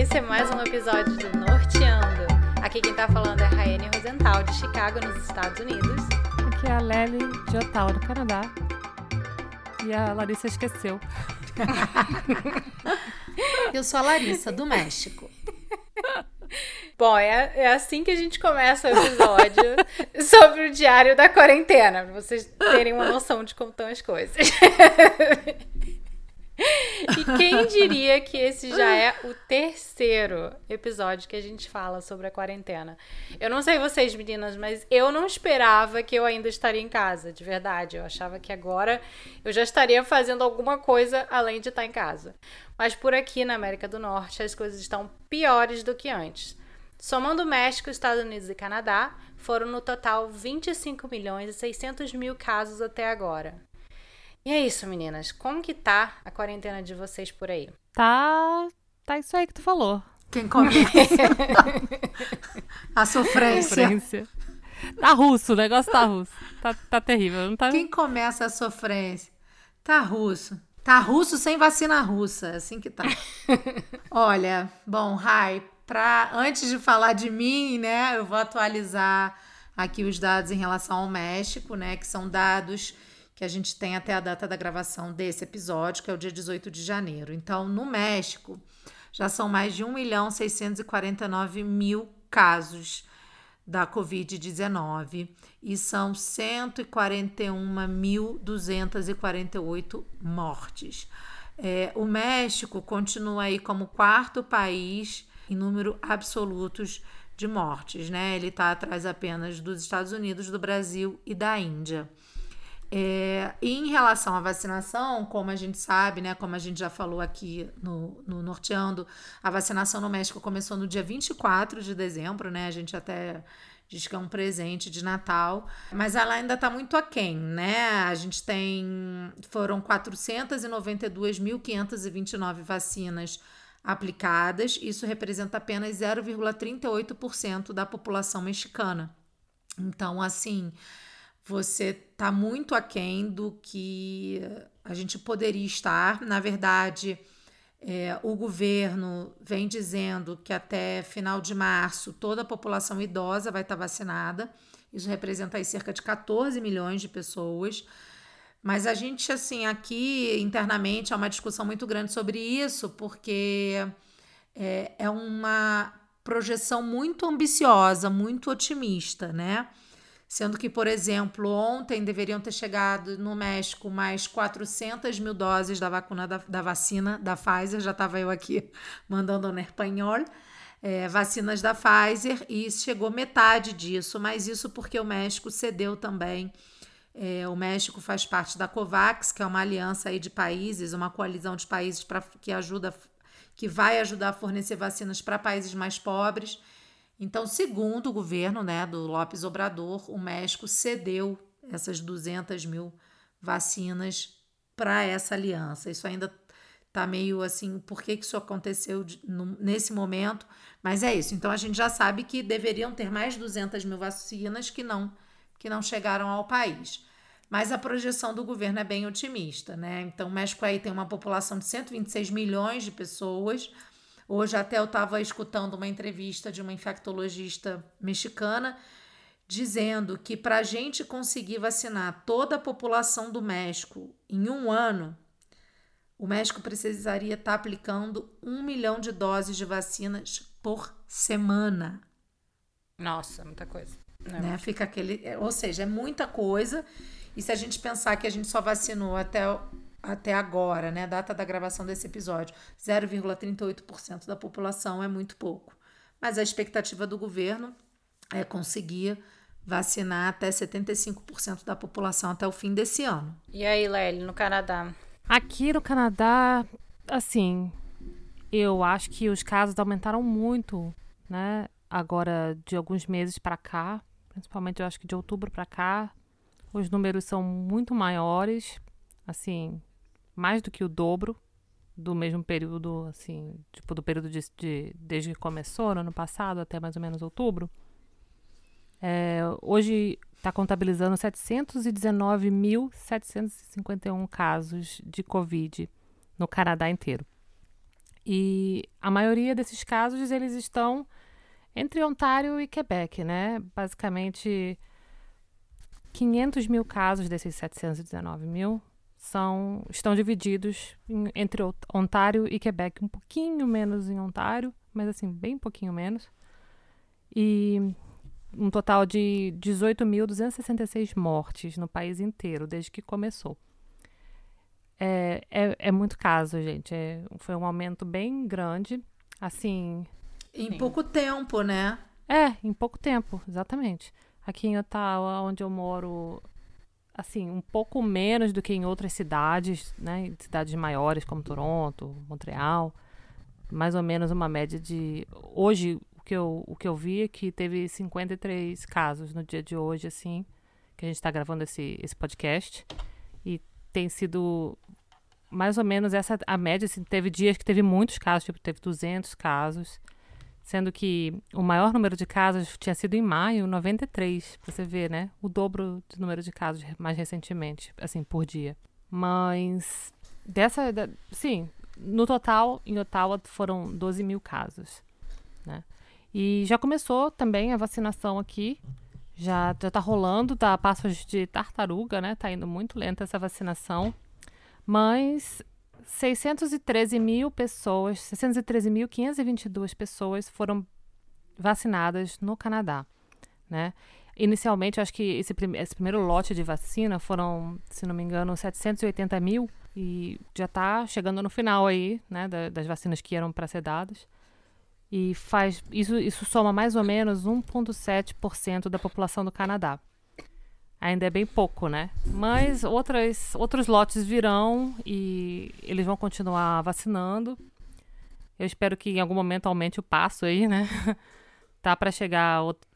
esse é mais um episódio do Norteando. Aqui quem tá falando é a Raiane Rosenthal, de Chicago, nos Estados Unidos. Aqui é a Lely de Ottawa, no Canadá. E a Larissa esqueceu. Eu sou a Larissa, do México. Bom, é, é assim que a gente começa o episódio sobre o diário da quarentena, pra vocês terem uma noção de como estão as coisas. E quem diria que esse já é o terceiro episódio que a gente fala sobre a quarentena? Eu não sei vocês, meninas, mas eu não esperava que eu ainda estaria em casa, de verdade. Eu achava que agora eu já estaria fazendo alguma coisa além de estar em casa. Mas por aqui na América do Norte as coisas estão piores do que antes. Somando México, Estados Unidos e Canadá, foram no total 25 milhões e 600 mil casos até agora. E é isso, meninas. Como que tá a quarentena de vocês por aí? Tá. Tá isso aí que tu falou. Quem começa? a sofrência. sofrência. Tá russo, o negócio tá russo. Tá, tá terrível. Não tá... Quem começa a sofrência? Tá russo. Tá russo sem vacina russa. É assim que tá. Olha, bom, Rai, pra, antes de falar de mim, né, eu vou atualizar aqui os dados em relação ao México, né, que são dados que a gente tem até a data da gravação desse episódio, que é o dia 18 de janeiro. Então, no México, já são mais de 1 milhão 649 mil casos da Covid-19 e são 141.248 mortes. É, o México continua aí como quarto país em número absolutos de mortes, né? Ele está atrás apenas dos Estados Unidos, do Brasil e da Índia. É, em relação à vacinação, como a gente sabe, né, como a gente já falou aqui no, no Norteando, a vacinação no México começou no dia 24 de dezembro, né? A gente até diz que é um presente de Natal, mas ela ainda está muito aquém, né? A gente tem. Foram 492.529 vacinas aplicadas, isso representa apenas 0,38% da população mexicana. Então, assim você está muito aquém do que a gente poderia estar. Na verdade, é, o governo vem dizendo que até final de março toda a população idosa vai estar vacinada. Isso representa aí cerca de 14 milhões de pessoas. Mas a gente, assim, aqui internamente há uma discussão muito grande sobre isso, porque é, é uma projeção muito ambiciosa, muito otimista, né? Sendo que, por exemplo, ontem deveriam ter chegado no México mais 400 mil doses da vacuna da, da vacina da Pfizer, já estava eu aqui mandando no espanhol, é, vacinas da Pfizer, e chegou metade disso, mas isso porque o México cedeu também. É, o México faz parte da COVAX, que é uma aliança aí de países, uma coalizão de países pra, que ajuda, que vai ajudar a fornecer vacinas para países mais pobres. Então, segundo o governo né, do Lopes Obrador, o México cedeu essas 200 mil vacinas para essa aliança. Isso ainda está meio assim, por que, que isso aconteceu nesse momento? Mas é isso. Então, a gente já sabe que deveriam ter mais 200 mil vacinas que não, que não chegaram ao país. Mas a projeção do governo é bem otimista, né? Então, o México aí tem uma população de 126 milhões de pessoas, Hoje até eu estava escutando uma entrevista de uma infectologista mexicana dizendo que para a gente conseguir vacinar toda a população do México em um ano, o México precisaria estar tá aplicando um milhão de doses de vacinas por semana. Nossa, muita coisa. Né? Fica aquele, ou seja, é muita coisa. E se a gente pensar que a gente só vacinou até até agora, né, data da gravação desse episódio, 0,38% da população é muito pouco. Mas a expectativa do governo é conseguir vacinar até 75% da população até o fim desse ano. E aí, Lely, no Canadá? Aqui no Canadá, assim, eu acho que os casos aumentaram muito, né? Agora de alguns meses para cá, principalmente eu acho que de outubro para cá, os números são muito maiores, assim, mais do que o dobro do mesmo período, assim, tipo, do período de, de desde que começou, no ano passado, até mais ou menos outubro. É, hoje está contabilizando 719.751 casos de Covid no Canadá inteiro. E a maioria desses casos, eles estão entre Ontário e Quebec, né? Basicamente, 500 mil casos desses 719 mil são, estão divididos em, entre Ontário e Quebec, um pouquinho menos em Ontário, mas assim, bem pouquinho menos. E um total de 18.266 mortes no país inteiro desde que começou. É, é, é muito caso, gente. É, foi um aumento bem grande. Assim. Em sim. pouco tempo, né? É, em pouco tempo, exatamente. Aqui em Ottawa, onde eu moro, assim, um pouco menos do que em outras cidades, né? Cidades maiores como Toronto, Montreal. Mais ou menos uma média de. Hoje, o que eu, o que eu vi é que teve 53 casos no dia de hoje, assim, que a gente está gravando esse, esse podcast. E tem sido mais ou menos essa a média. Assim, teve dias que teve muitos casos, tipo, teve 200 casos. Sendo que o maior número de casos tinha sido em maio, 93, pra você ver, né? O dobro do número de casos mais recentemente, assim, por dia. Mas dessa, da, sim, no total, em Ottawa foram 12 mil casos, né? E já começou também a vacinação aqui. Já, já tá rolando, tá a passos de tartaruga, né? Tá indo muito lenta essa vacinação. Mas 613 mil pessoas, 613.522 pessoas foram vacinadas no Canadá, né? Inicialmente, acho que esse, esse, primeiro lote de vacina foram, se não me engano, 780 mil e já está chegando no final aí, né, da, das vacinas que eram para ser dadas. E faz isso, isso soma mais ou menos 1,7% da população do Canadá. Ainda é bem pouco, né? Mas outras, outros lotes virão e eles vão continuar vacinando. Eu espero que em algum momento aumente o passo aí, né? tá para chegar outro,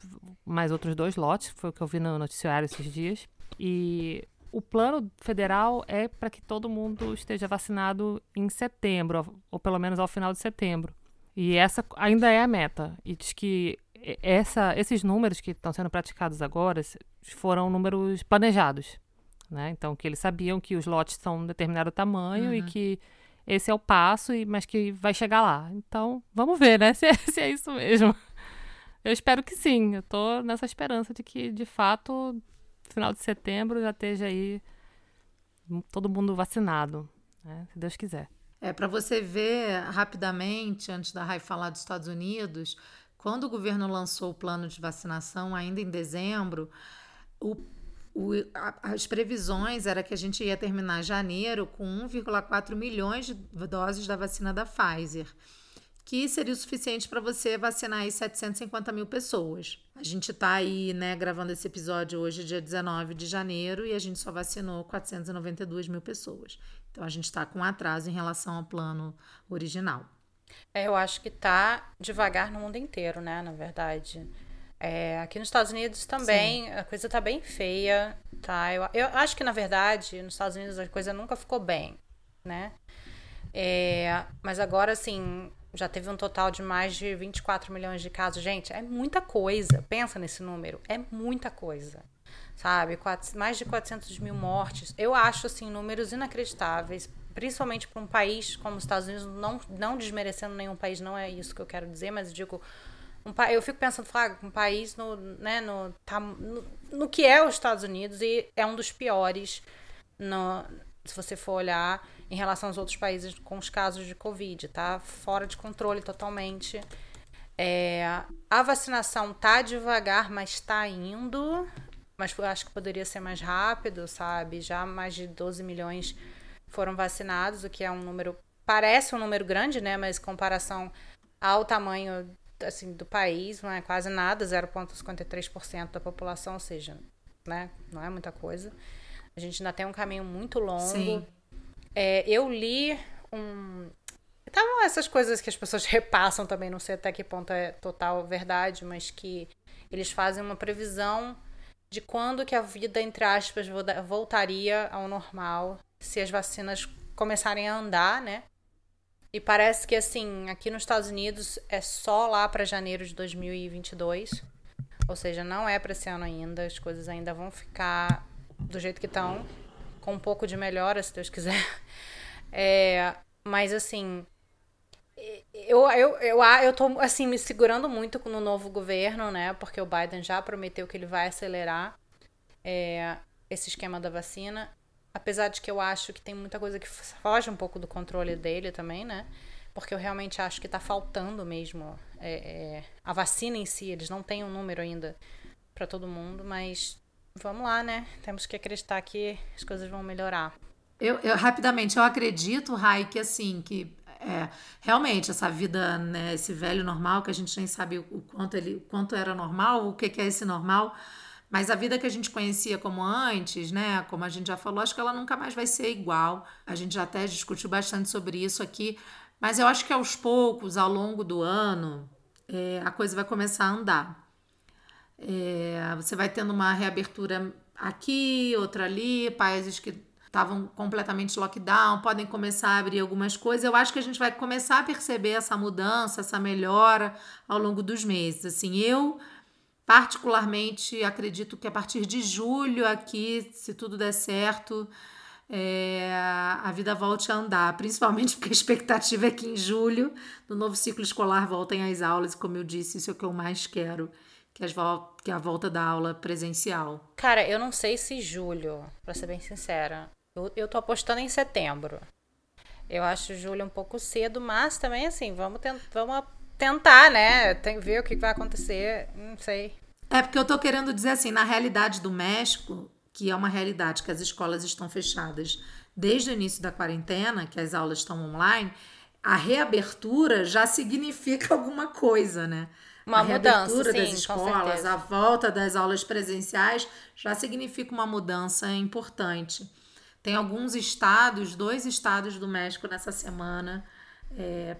mais outros dois lotes, foi o que eu vi no noticiário esses dias. E o plano federal é para que todo mundo esteja vacinado em setembro, ou pelo menos ao final de setembro. E essa ainda é a meta. E diz que essa, esses números que estão sendo praticados agora foram números planejados. Né? Então, que eles sabiam que os lotes são um determinado tamanho uhum. e que esse é o passo, e, mas que vai chegar lá. Então, vamos ver, né? Se é, se é isso mesmo. Eu espero que sim. Eu tô nessa esperança de que, de fato, final de setembro já esteja aí todo mundo vacinado, né? se Deus quiser. É, para você ver rapidamente, antes da Rai falar dos Estados Unidos, quando o governo lançou o plano de vacinação, ainda em dezembro, o, o, a, as previsões era que a gente ia terminar janeiro com 1,4 milhões de doses da vacina da Pfizer, que seria o suficiente para você vacinar aí 750 mil pessoas. A gente está aí, né, gravando esse episódio hoje, dia 19 de janeiro, e a gente só vacinou 492 mil pessoas. Então a gente está com atraso em relação ao plano original. É, eu acho que tá devagar no mundo inteiro, né? Na verdade. É, aqui nos Estados Unidos também Sim. a coisa tá bem feia, tá? Eu, eu acho que, na verdade, nos Estados Unidos a coisa nunca ficou bem, né? É, mas agora, assim, já teve um total de mais de 24 milhões de casos. Gente, é muita coisa. Pensa nesse número. É muita coisa. Sabe? Quatro, mais de 400 mil mortes. Eu acho, assim, números inacreditáveis principalmente para um país como os Estados Unidos, não, não desmerecendo nenhum país, não é isso que eu quero dizer, mas eu digo, um, eu fico pensando, ah, um país no, né, no, tá, no, no, que é os Estados Unidos e é um dos piores, no, se você for olhar, em relação aos outros países com os casos de Covid, tá? Fora de controle totalmente. É, a vacinação tá devagar, mas tá indo. Mas eu acho que poderia ser mais rápido, sabe? Já mais de 12 milhões foram vacinados, o que é um número parece um número grande, né, mas em comparação ao tamanho assim do país, não é quase nada, 0.53% da população, ou seja, né, não é muita coisa. A gente ainda tem um caminho muito longo. Sim. É, eu li um Estavam essas coisas que as pessoas repassam também, não sei até que ponto é total verdade, mas que eles fazem uma previsão de quando que a vida, entre aspas, voltaria ao normal se as vacinas começarem a andar, né? E parece que assim, aqui nos Estados Unidos é só lá para janeiro de 2022. Ou seja, não é para esse ano ainda, as coisas ainda vão ficar do jeito que estão, com um pouco de melhora, se Deus quiser. É, mas assim, eu, eu, eu, eu tô, assim, me segurando muito no novo governo, né? Porque o Biden já prometeu que ele vai acelerar é, esse esquema da vacina. Apesar de que eu acho que tem muita coisa que foge um pouco do controle dele também, né? Porque eu realmente acho que tá faltando mesmo é, é, a vacina em si. Eles não têm um número ainda para todo mundo, mas vamos lá, né? Temos que acreditar que as coisas vão melhorar. Eu, eu rapidamente, eu acredito, Rai, que assim, que é, realmente essa vida, né, esse velho normal que a gente nem sabe o quanto ele, o quanto era normal, o que, que é esse normal, mas a vida que a gente conhecia como antes, né, como a gente já falou, acho que ela nunca mais vai ser igual. A gente já até discutiu bastante sobre isso aqui, mas eu acho que aos poucos, ao longo do ano, é, a coisa vai começar a andar. É, você vai tendo uma reabertura aqui, outra ali, países que estavam completamente lockdown, podem começar a abrir algumas coisas. Eu acho que a gente vai começar a perceber essa mudança, essa melhora ao longo dos meses. Assim, eu particularmente acredito que a partir de julho aqui, se tudo der certo, é, a vida volte a andar, principalmente porque a expectativa é que em julho, no novo ciclo escolar, voltem às aulas, e como eu disse, isso é o que eu mais quero que, as que a volta da aula presencial? Cara, eu não sei se julho, para ser bem sincera. Eu, eu tô apostando em setembro. Eu acho julho um pouco cedo, mas também assim, vamos, tent, vamos tentar, né? Tem que ver o que vai acontecer, não sei. É porque eu tô querendo dizer assim, na realidade do México, que é uma realidade que as escolas estão fechadas desde o início da quarentena, que as aulas estão online, a reabertura já significa alguma coisa, né? Uma a mudança, sim, das escolas, a volta das aulas presenciais já significa uma mudança importante. Tem alguns estados, dois estados do México nessa semana é,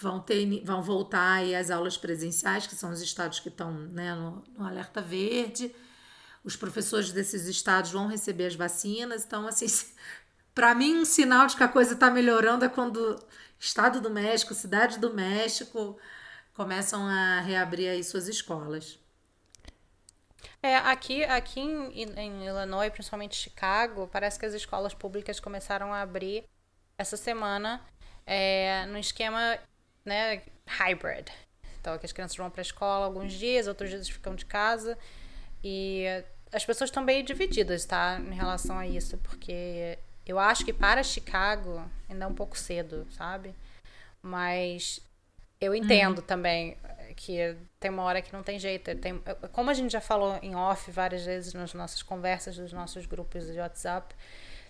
vão ter vão voltar aí às aulas presenciais, que são os estados que estão né, no, no alerta verde. Os professores desses estados vão receber as vacinas, então assim, para mim um sinal de que a coisa está melhorando é quando Estado do México, cidade do México, começam a reabrir aí suas escolas. É, aqui, aqui em, em Illinois, principalmente Chicago, parece que as escolas públicas começaram a abrir essa semana é, no esquema né, hybrid. Então, que as crianças vão para a escola alguns dias, outros dias ficam de casa. E as pessoas estão bem divididas, tá? Em relação a isso, porque eu acho que para Chicago ainda é um pouco cedo, sabe? Mas eu entendo uhum. também que tem uma hora que não tem jeito. Tem, como a gente já falou em off várias vezes nas nossas conversas dos nossos grupos de WhatsApp,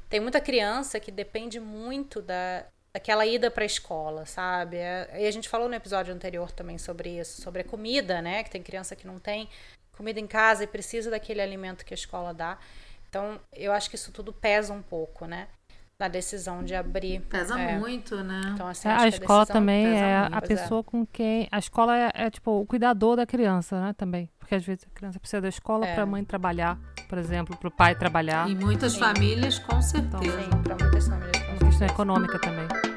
tem muita criança que depende muito da daquela ida para a escola, sabe? É, e a gente falou no episódio anterior também sobre isso, sobre a comida, né? Que tem criança que não tem comida em casa e precisa daquele alimento que a escola dá. Então, eu acho que isso tudo pesa um pouco, né? na decisão de abrir. Pesa é. muito, né? Então, assim, é, a escola a também é muito, a é. pessoa é. com quem. A escola é, é, tipo o cuidador da criança, né? Também. Porque às vezes a criança precisa da escola para a mãe trabalhar, por exemplo, para o pai trabalhar. Em muitas Sim. famílias, com certeza. Então, Sim, para muitas famílias. Com certeza. questão econômica também.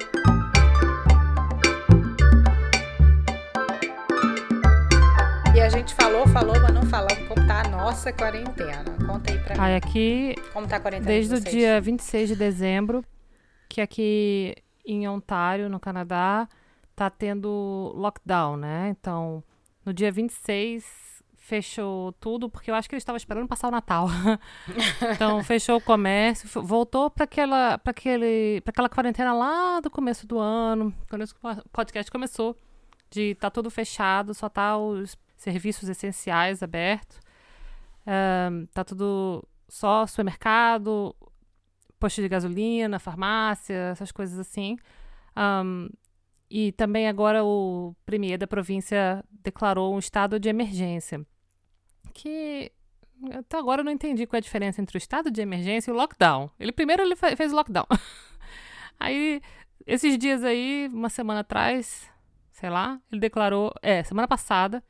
Falou, falou, mas não falamos como tá a nossa quarentena. Conta aí pra mim. Aqui, como tá a quarentena desde o dia 26 de dezembro, que aqui em Ontário, no Canadá, tá tendo lockdown, né? Então, no dia 26 fechou tudo, porque eu acho que eles estavam esperando passar o Natal. então, fechou o comércio, voltou para aquela, para aquele, para aquela quarentena lá do começo do ano, quando o podcast começou, de tá tudo fechado, só tá os serviços essenciais abertos. Um, tá tudo só supermercado, posto de gasolina, farmácia, essas coisas assim. Um, e também agora o premier da província declarou um estado de emergência. Que até agora eu não entendi qual é a diferença entre o estado de emergência e o lockdown. Ele primeiro ele fez o lockdown. aí, esses dias aí, uma semana atrás, sei lá, ele declarou. É, semana passada,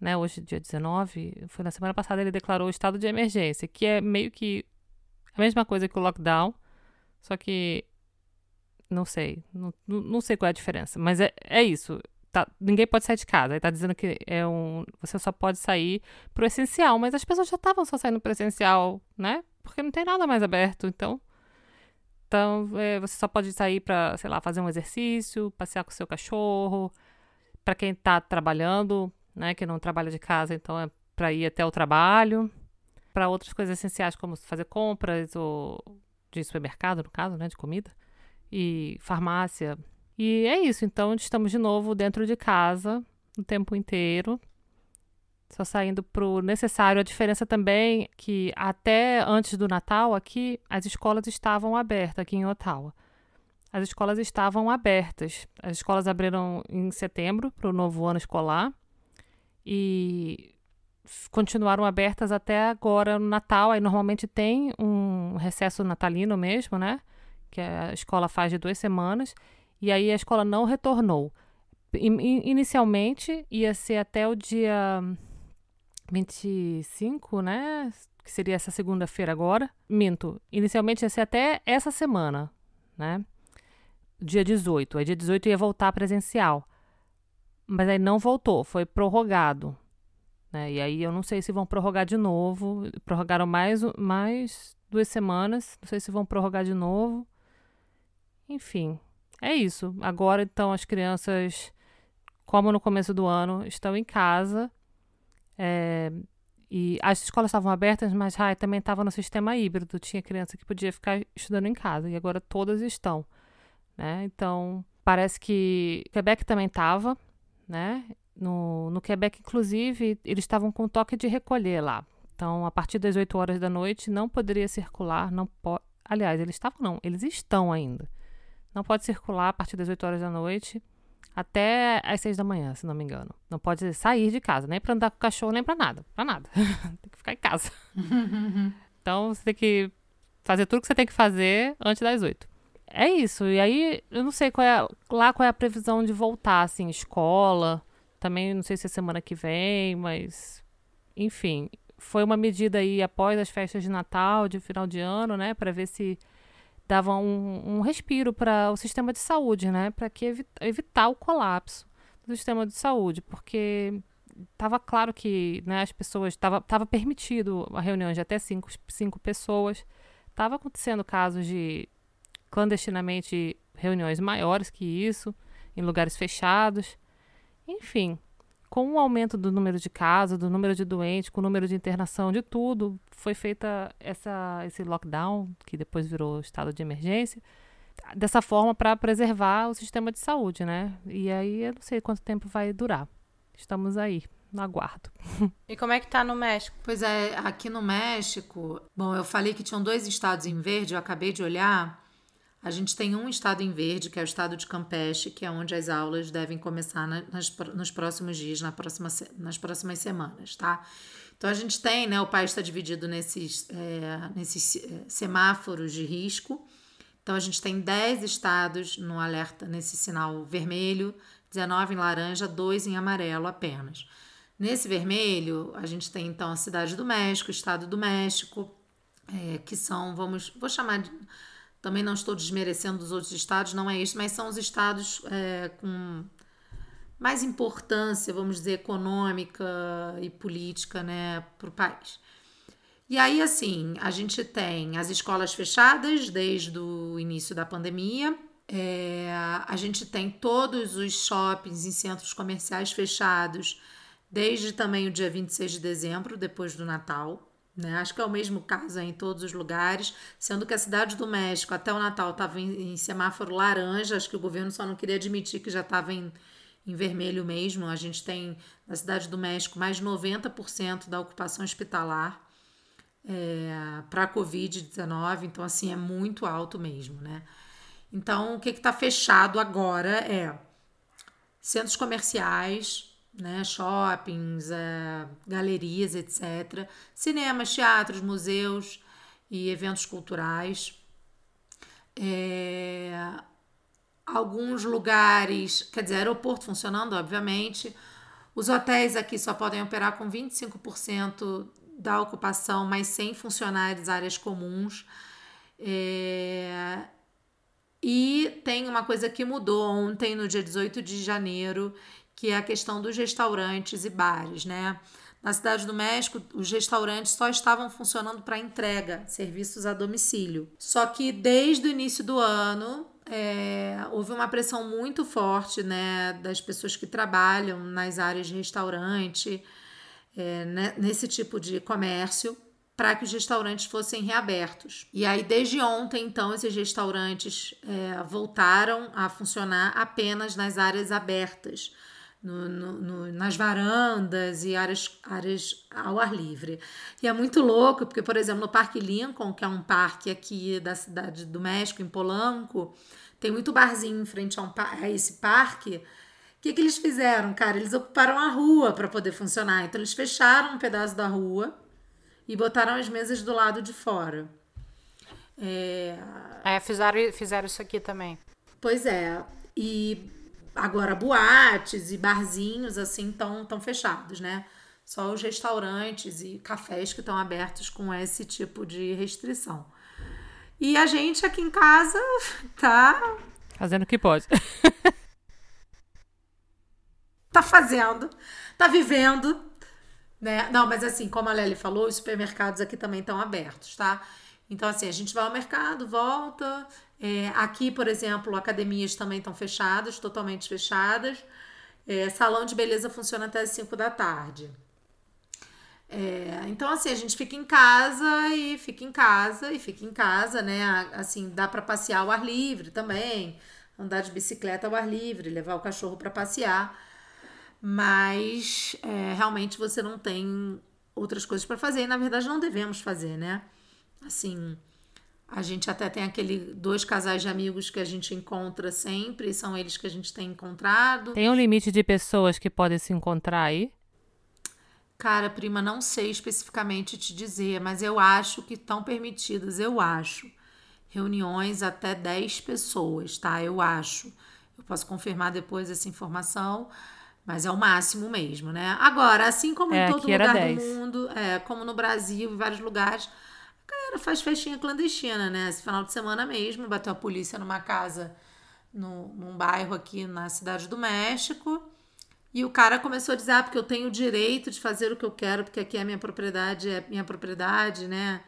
né, hoje dia 19, foi na semana passada ele declarou o estado de emergência, que é meio que a mesma coisa que o lockdown, só que não sei, não, não sei qual é a diferença, mas é, é isso. Tá, ninguém pode sair de casa. Ele tá dizendo que é um, você só pode sair pro essencial, mas as pessoas já estavam só saindo pro essencial, né? Porque não tem nada mais aberto, então Então, é, você só pode sair para, sei lá, fazer um exercício, passear com o seu cachorro. Para quem está trabalhando, né, que não trabalha de casa, então é para ir até o trabalho. Para outras coisas essenciais, como fazer compras ou de supermercado, no caso, né, de comida, e farmácia. E é isso. Então, estamos de novo dentro de casa o tempo inteiro só saindo pro necessário. A diferença também é que até antes do Natal aqui as escolas estavam abertas aqui em Ottawa. As escolas estavam abertas. As escolas abriram em setembro para o novo ano escolar e continuaram abertas até agora no Natal. Aí normalmente tem um recesso natalino mesmo, né? Que a escola faz de duas semanas. E aí a escola não retornou. Inicialmente ia ser até o dia 25, né? Que seria essa segunda-feira agora. Minto. Inicialmente ia ser até essa semana, né? Dia 18. Aí dia 18 ia voltar presencial. Mas aí não voltou, foi prorrogado. Né? E aí eu não sei se vão prorrogar de novo. Prorrogaram mais, mais duas semanas. Não sei se vão prorrogar de novo. Enfim, é isso. Agora então as crianças, como no começo do ano, estão em casa é, e as escolas estavam abertas, mas ai, também estava no sistema híbrido. Tinha criança que podia ficar estudando em casa e agora todas estão. Né? Então, parece que Quebec também estava. Né? No, no Quebec, inclusive, eles estavam com toque de recolher lá. Então, a partir das 8 horas da noite, não poderia circular. não pode. Aliás, eles estavam, não, eles estão ainda. Não pode circular a partir das 8 horas da noite até às seis da manhã, se não me engano. Não pode sair de casa, nem para andar com o cachorro, nem para nada. Pra nada. tem que ficar em casa. então você tem que fazer tudo que você tem que fazer antes das oito. É isso. E aí, eu não sei qual é lá qual é a previsão de voltar, assim, escola. Também não sei se é semana que vem, mas enfim, foi uma medida aí após as festas de Natal, de final de ano, né, para ver se dava um, um respiro para o sistema de saúde, né? Para que evi evitar o colapso do sistema de saúde, porque estava claro que né, as pessoas estava tava permitido a reunião de até cinco, cinco pessoas, estava acontecendo casos de clandestinamente reuniões maiores que isso, em lugares fechados, enfim com o aumento do número de casos, do número de doentes, com o número de internação, de tudo, foi feita essa, esse lockdown, que depois virou estado de emergência, dessa forma para preservar o sistema de saúde, né? E aí eu não sei quanto tempo vai durar. Estamos aí, no aguardo. E como é que tá no México? Pois é, aqui no México, bom, eu falei que tinham dois estados em verde, eu acabei de olhar. A gente tem um estado em verde, que é o estado de Campeche, que é onde as aulas devem começar nas, nos próximos dias, na próxima, nas próximas semanas, tá? Então a gente tem, né? O país está dividido nesses, é, nesses é, semáforos de risco. Então a gente tem 10 estados no alerta, nesse sinal vermelho, 19 em laranja, 2 em amarelo apenas. Nesse vermelho, a gente tem então a Cidade do México, o Estado do México, é, que são, vamos, vou chamar de também não estou desmerecendo os outros estados, não é isso, mas são os estados é, com mais importância, vamos dizer, econômica e política né, para o país. E aí, assim, a gente tem as escolas fechadas desde o início da pandemia, é, a gente tem todos os shoppings e centros comerciais fechados desde também o dia 26 de dezembro, depois do Natal. Né? Acho que é o mesmo caso em todos os lugares, sendo que a cidade do México até o Natal estava em, em, semáforo laranja, acho que o governo só não queria admitir que já estava em, em vermelho mesmo. A gente tem na cidade do México mais de 90% da ocupação hospitalar é, para a Covid-19, então assim é muito alto mesmo. Né? Então o que está fechado agora é centros comerciais, né, shoppings, é, galerias, etc., cinemas, teatros, museus e eventos culturais. É, alguns lugares, quer dizer, aeroporto funcionando, obviamente. Os hotéis aqui só podem operar com 25% da ocupação, mas sem funcionários, áreas comuns. É, e tem uma coisa que mudou ontem, no dia 18 de janeiro, que é a questão dos restaurantes e bares, né? Na Cidade do México, os restaurantes só estavam funcionando para entrega, serviços a domicílio. Só que desde o início do ano, é, houve uma pressão muito forte né, das pessoas que trabalham nas áreas de restaurante, é, né, nesse tipo de comércio, para que os restaurantes fossem reabertos. E aí, desde ontem, então, esses restaurantes é, voltaram a funcionar apenas nas áreas abertas no, no, nas varandas e áreas, áreas ao ar livre. E é muito louco, porque, por exemplo, no Parque Lincoln, que é um parque aqui da cidade do México, em Polanco, tem muito barzinho em frente a, um, a esse parque. O que, que eles fizeram, cara? Eles ocuparam a rua para poder funcionar. Então, eles fecharam um pedaço da rua e botaram as mesas do lado de fora. É, é fizeram, fizeram isso aqui também. Pois é. E Agora, boates e barzinhos, assim, estão tão fechados, né? Só os restaurantes e cafés que estão abertos com esse tipo de restrição. E a gente aqui em casa tá. Fazendo o que pode. tá fazendo, tá vivendo, né? Não, mas assim, como a Lely falou, os supermercados aqui também estão abertos, tá? Então, assim, a gente vai ao mercado, volta, é, aqui, por exemplo, academias também estão fechadas, totalmente fechadas. É, salão de beleza funciona até as 5 da tarde. É, então, assim, a gente fica em casa e fica em casa e fica em casa, né? Assim, dá para passear ao ar livre também, andar de bicicleta ao ar livre, levar o cachorro para passear, mas é, realmente você não tem outras coisas para fazer e, na verdade, não devemos fazer, né? Assim, a gente até tem aquele dois casais de amigos que a gente encontra sempre, são eles que a gente tem encontrado. Tem um limite de pessoas que podem se encontrar aí? Cara, prima, não sei especificamente te dizer, mas eu acho que estão permitidas, eu acho. Reuniões até 10 pessoas, tá? Eu acho. Eu posso confirmar depois essa informação, mas é o máximo mesmo, né? Agora, assim como é, em todo lugar do mundo, é, como no Brasil, em vários lugares, galera faz festinha clandestina, né? Esse final de semana mesmo, bateu a polícia numa casa no, num bairro aqui na cidade do México. E o cara começou a dizer: ah, porque eu tenho o direito de fazer o que eu quero, porque aqui é minha propriedade, é minha propriedade, né?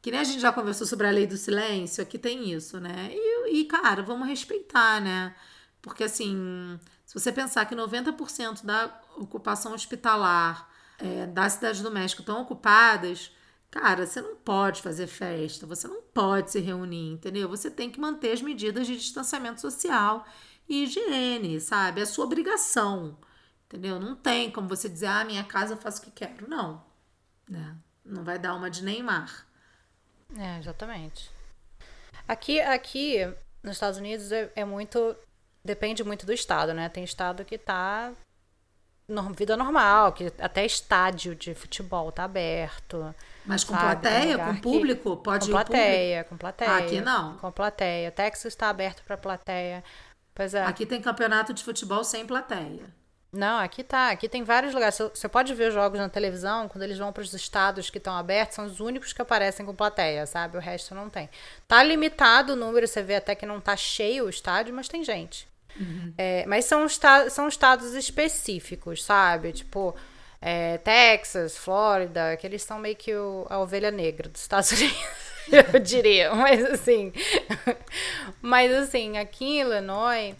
Que nem a gente já conversou sobre a lei do silêncio, aqui tem isso, né? E, e cara, vamos respeitar, né? Porque assim, se você pensar que 90% da ocupação hospitalar é, da cidade do México estão ocupadas, Cara, você não pode fazer festa, você não pode se reunir, entendeu? Você tem que manter as medidas de distanciamento social e higiene, sabe? É a sua obrigação, entendeu? Não tem como você dizer, ah, minha casa eu faço o que quero. Não, né? Não vai dar uma de Neymar. É, exatamente. Aqui, aqui nos Estados Unidos é, é muito. Depende muito do estado, né? Tem estado que tá vida normal, que até estádio de futebol tá aberto. Mas com sabe? plateia, com público? Pode com plateia, com plateia. Ah, aqui não. Com plateia. Texas está aberto para plateia. Pois é. Aqui tem campeonato de futebol sem plateia. Não, aqui tá. Aqui tem vários lugares. Você pode ver jogos na televisão, quando eles vão para os estados que estão abertos, são os únicos que aparecem com plateia, sabe? O resto não tem. Tá limitado o número, você vê até que não tá cheio o estádio, mas tem gente. Uhum. É, mas são, são estados específicos, sabe? Tipo, é, Texas, Flórida, que eles são meio que o, a ovelha negra dos Estados Unidos, eu diria. Mas assim, mas assim, aqui em Illinois,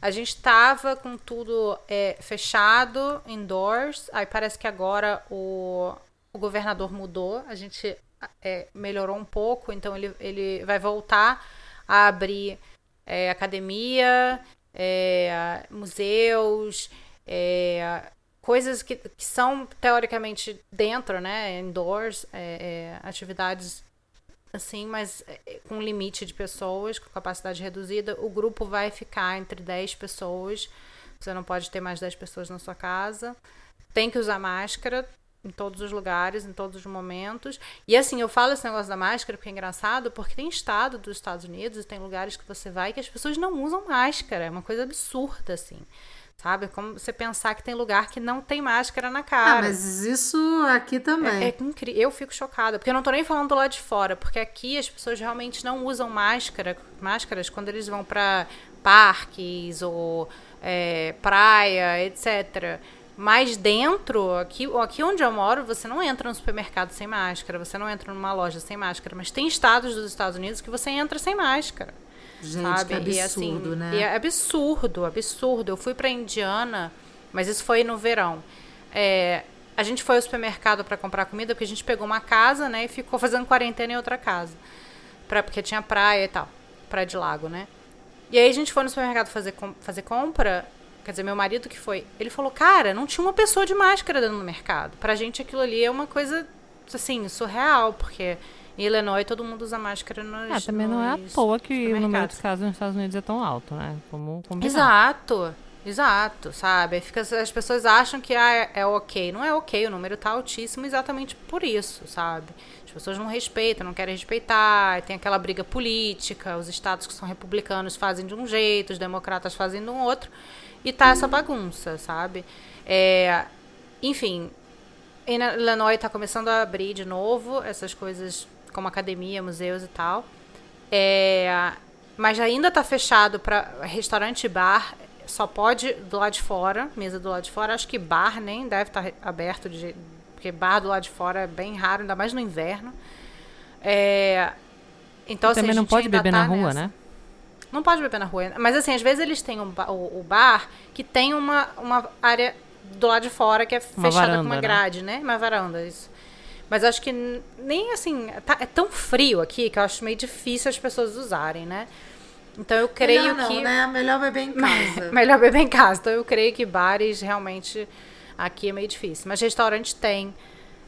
a gente tava com tudo é, fechado, indoors. Aí parece que agora o, o governador mudou, a gente é, melhorou um pouco, então ele, ele vai voltar a abrir é, academia, é, museus, é, coisas que, que são teoricamente dentro, né, indoors, é, é, atividades assim, mas é, com limite de pessoas, com capacidade reduzida, o grupo vai ficar entre 10 pessoas. Você não pode ter mais 10 pessoas na sua casa. Tem que usar máscara em todos os lugares, em todos os momentos. E assim, eu falo esse negócio da máscara porque é engraçado, porque tem estado dos Estados Unidos e tem lugares que você vai que as pessoas não usam máscara. É uma coisa absurda, assim. Sabe? Como você pensar que tem lugar que não tem máscara na cara. Ah, mas isso aqui também. É, é incrível. Eu fico chocada. Porque eu não tô nem falando do lado de fora. Porque aqui as pessoas realmente não usam máscara, máscaras quando eles vão para parques ou é, praia, etc. Mas dentro, aqui, aqui onde eu moro, você não entra no supermercado sem máscara, você não entra numa loja sem máscara, mas tem estados dos Estados Unidos que você entra sem máscara. Gente, sabe? que E, assim, absurdo, né? e é absurdo, absurdo. Eu fui pra Indiana, mas isso foi no verão. É, a gente foi ao supermercado para comprar comida, porque a gente pegou uma casa, né, e ficou fazendo quarentena em outra casa. Pra, porque tinha praia e tal, praia de lago, né? E aí a gente foi no supermercado fazer, fazer compra, quer dizer, meu marido que foi, ele falou, cara, não tinha uma pessoa de máscara dentro do mercado. Pra gente aquilo ali é uma coisa, assim, surreal, porque em Illinois todo mundo usa máscara nos É, também não é à nos toa que o número de casos nos Estados Unidos é tão alto, né? Como combinar. Exato, exato, sabe? Fica, as pessoas acham que ah, é, é ok. Não é ok, o número tá altíssimo exatamente por isso, sabe? As pessoas não respeitam, não querem respeitar, tem aquela briga política, os estados que são republicanos fazem de um jeito, os democratas fazem de um outro, e tá essa bagunça, sabe? É, enfim, Illinois tá começando a abrir de novo essas coisas como academia, museus e tal. É, mas ainda tá fechado para restaurante e bar. Só pode do lado de fora, mesa do lado de fora. Acho que bar nem deve estar aberto, de, porque bar do lado de fora é bem raro, ainda mais no inverno. É, então, assim, Também não pode beber tá na rua, nessa. né? Não pode beber na rua. Mas assim, às vezes eles têm um ba- o, o bar que tem uma, uma área do lado de fora que é Uma fechada varanda, com uma né? grade, né? Uma varanda, isso. Mas acho que nem assim. tá- é tão frio aqui que eu acho meio difícil as pessoas usarem, né? Então eu creio Melhor não, que. né? Melhor beber em casa. Melhor beber em casa. Então eu creio que bares realmente aqui é meio difícil. Mas restaurante tem.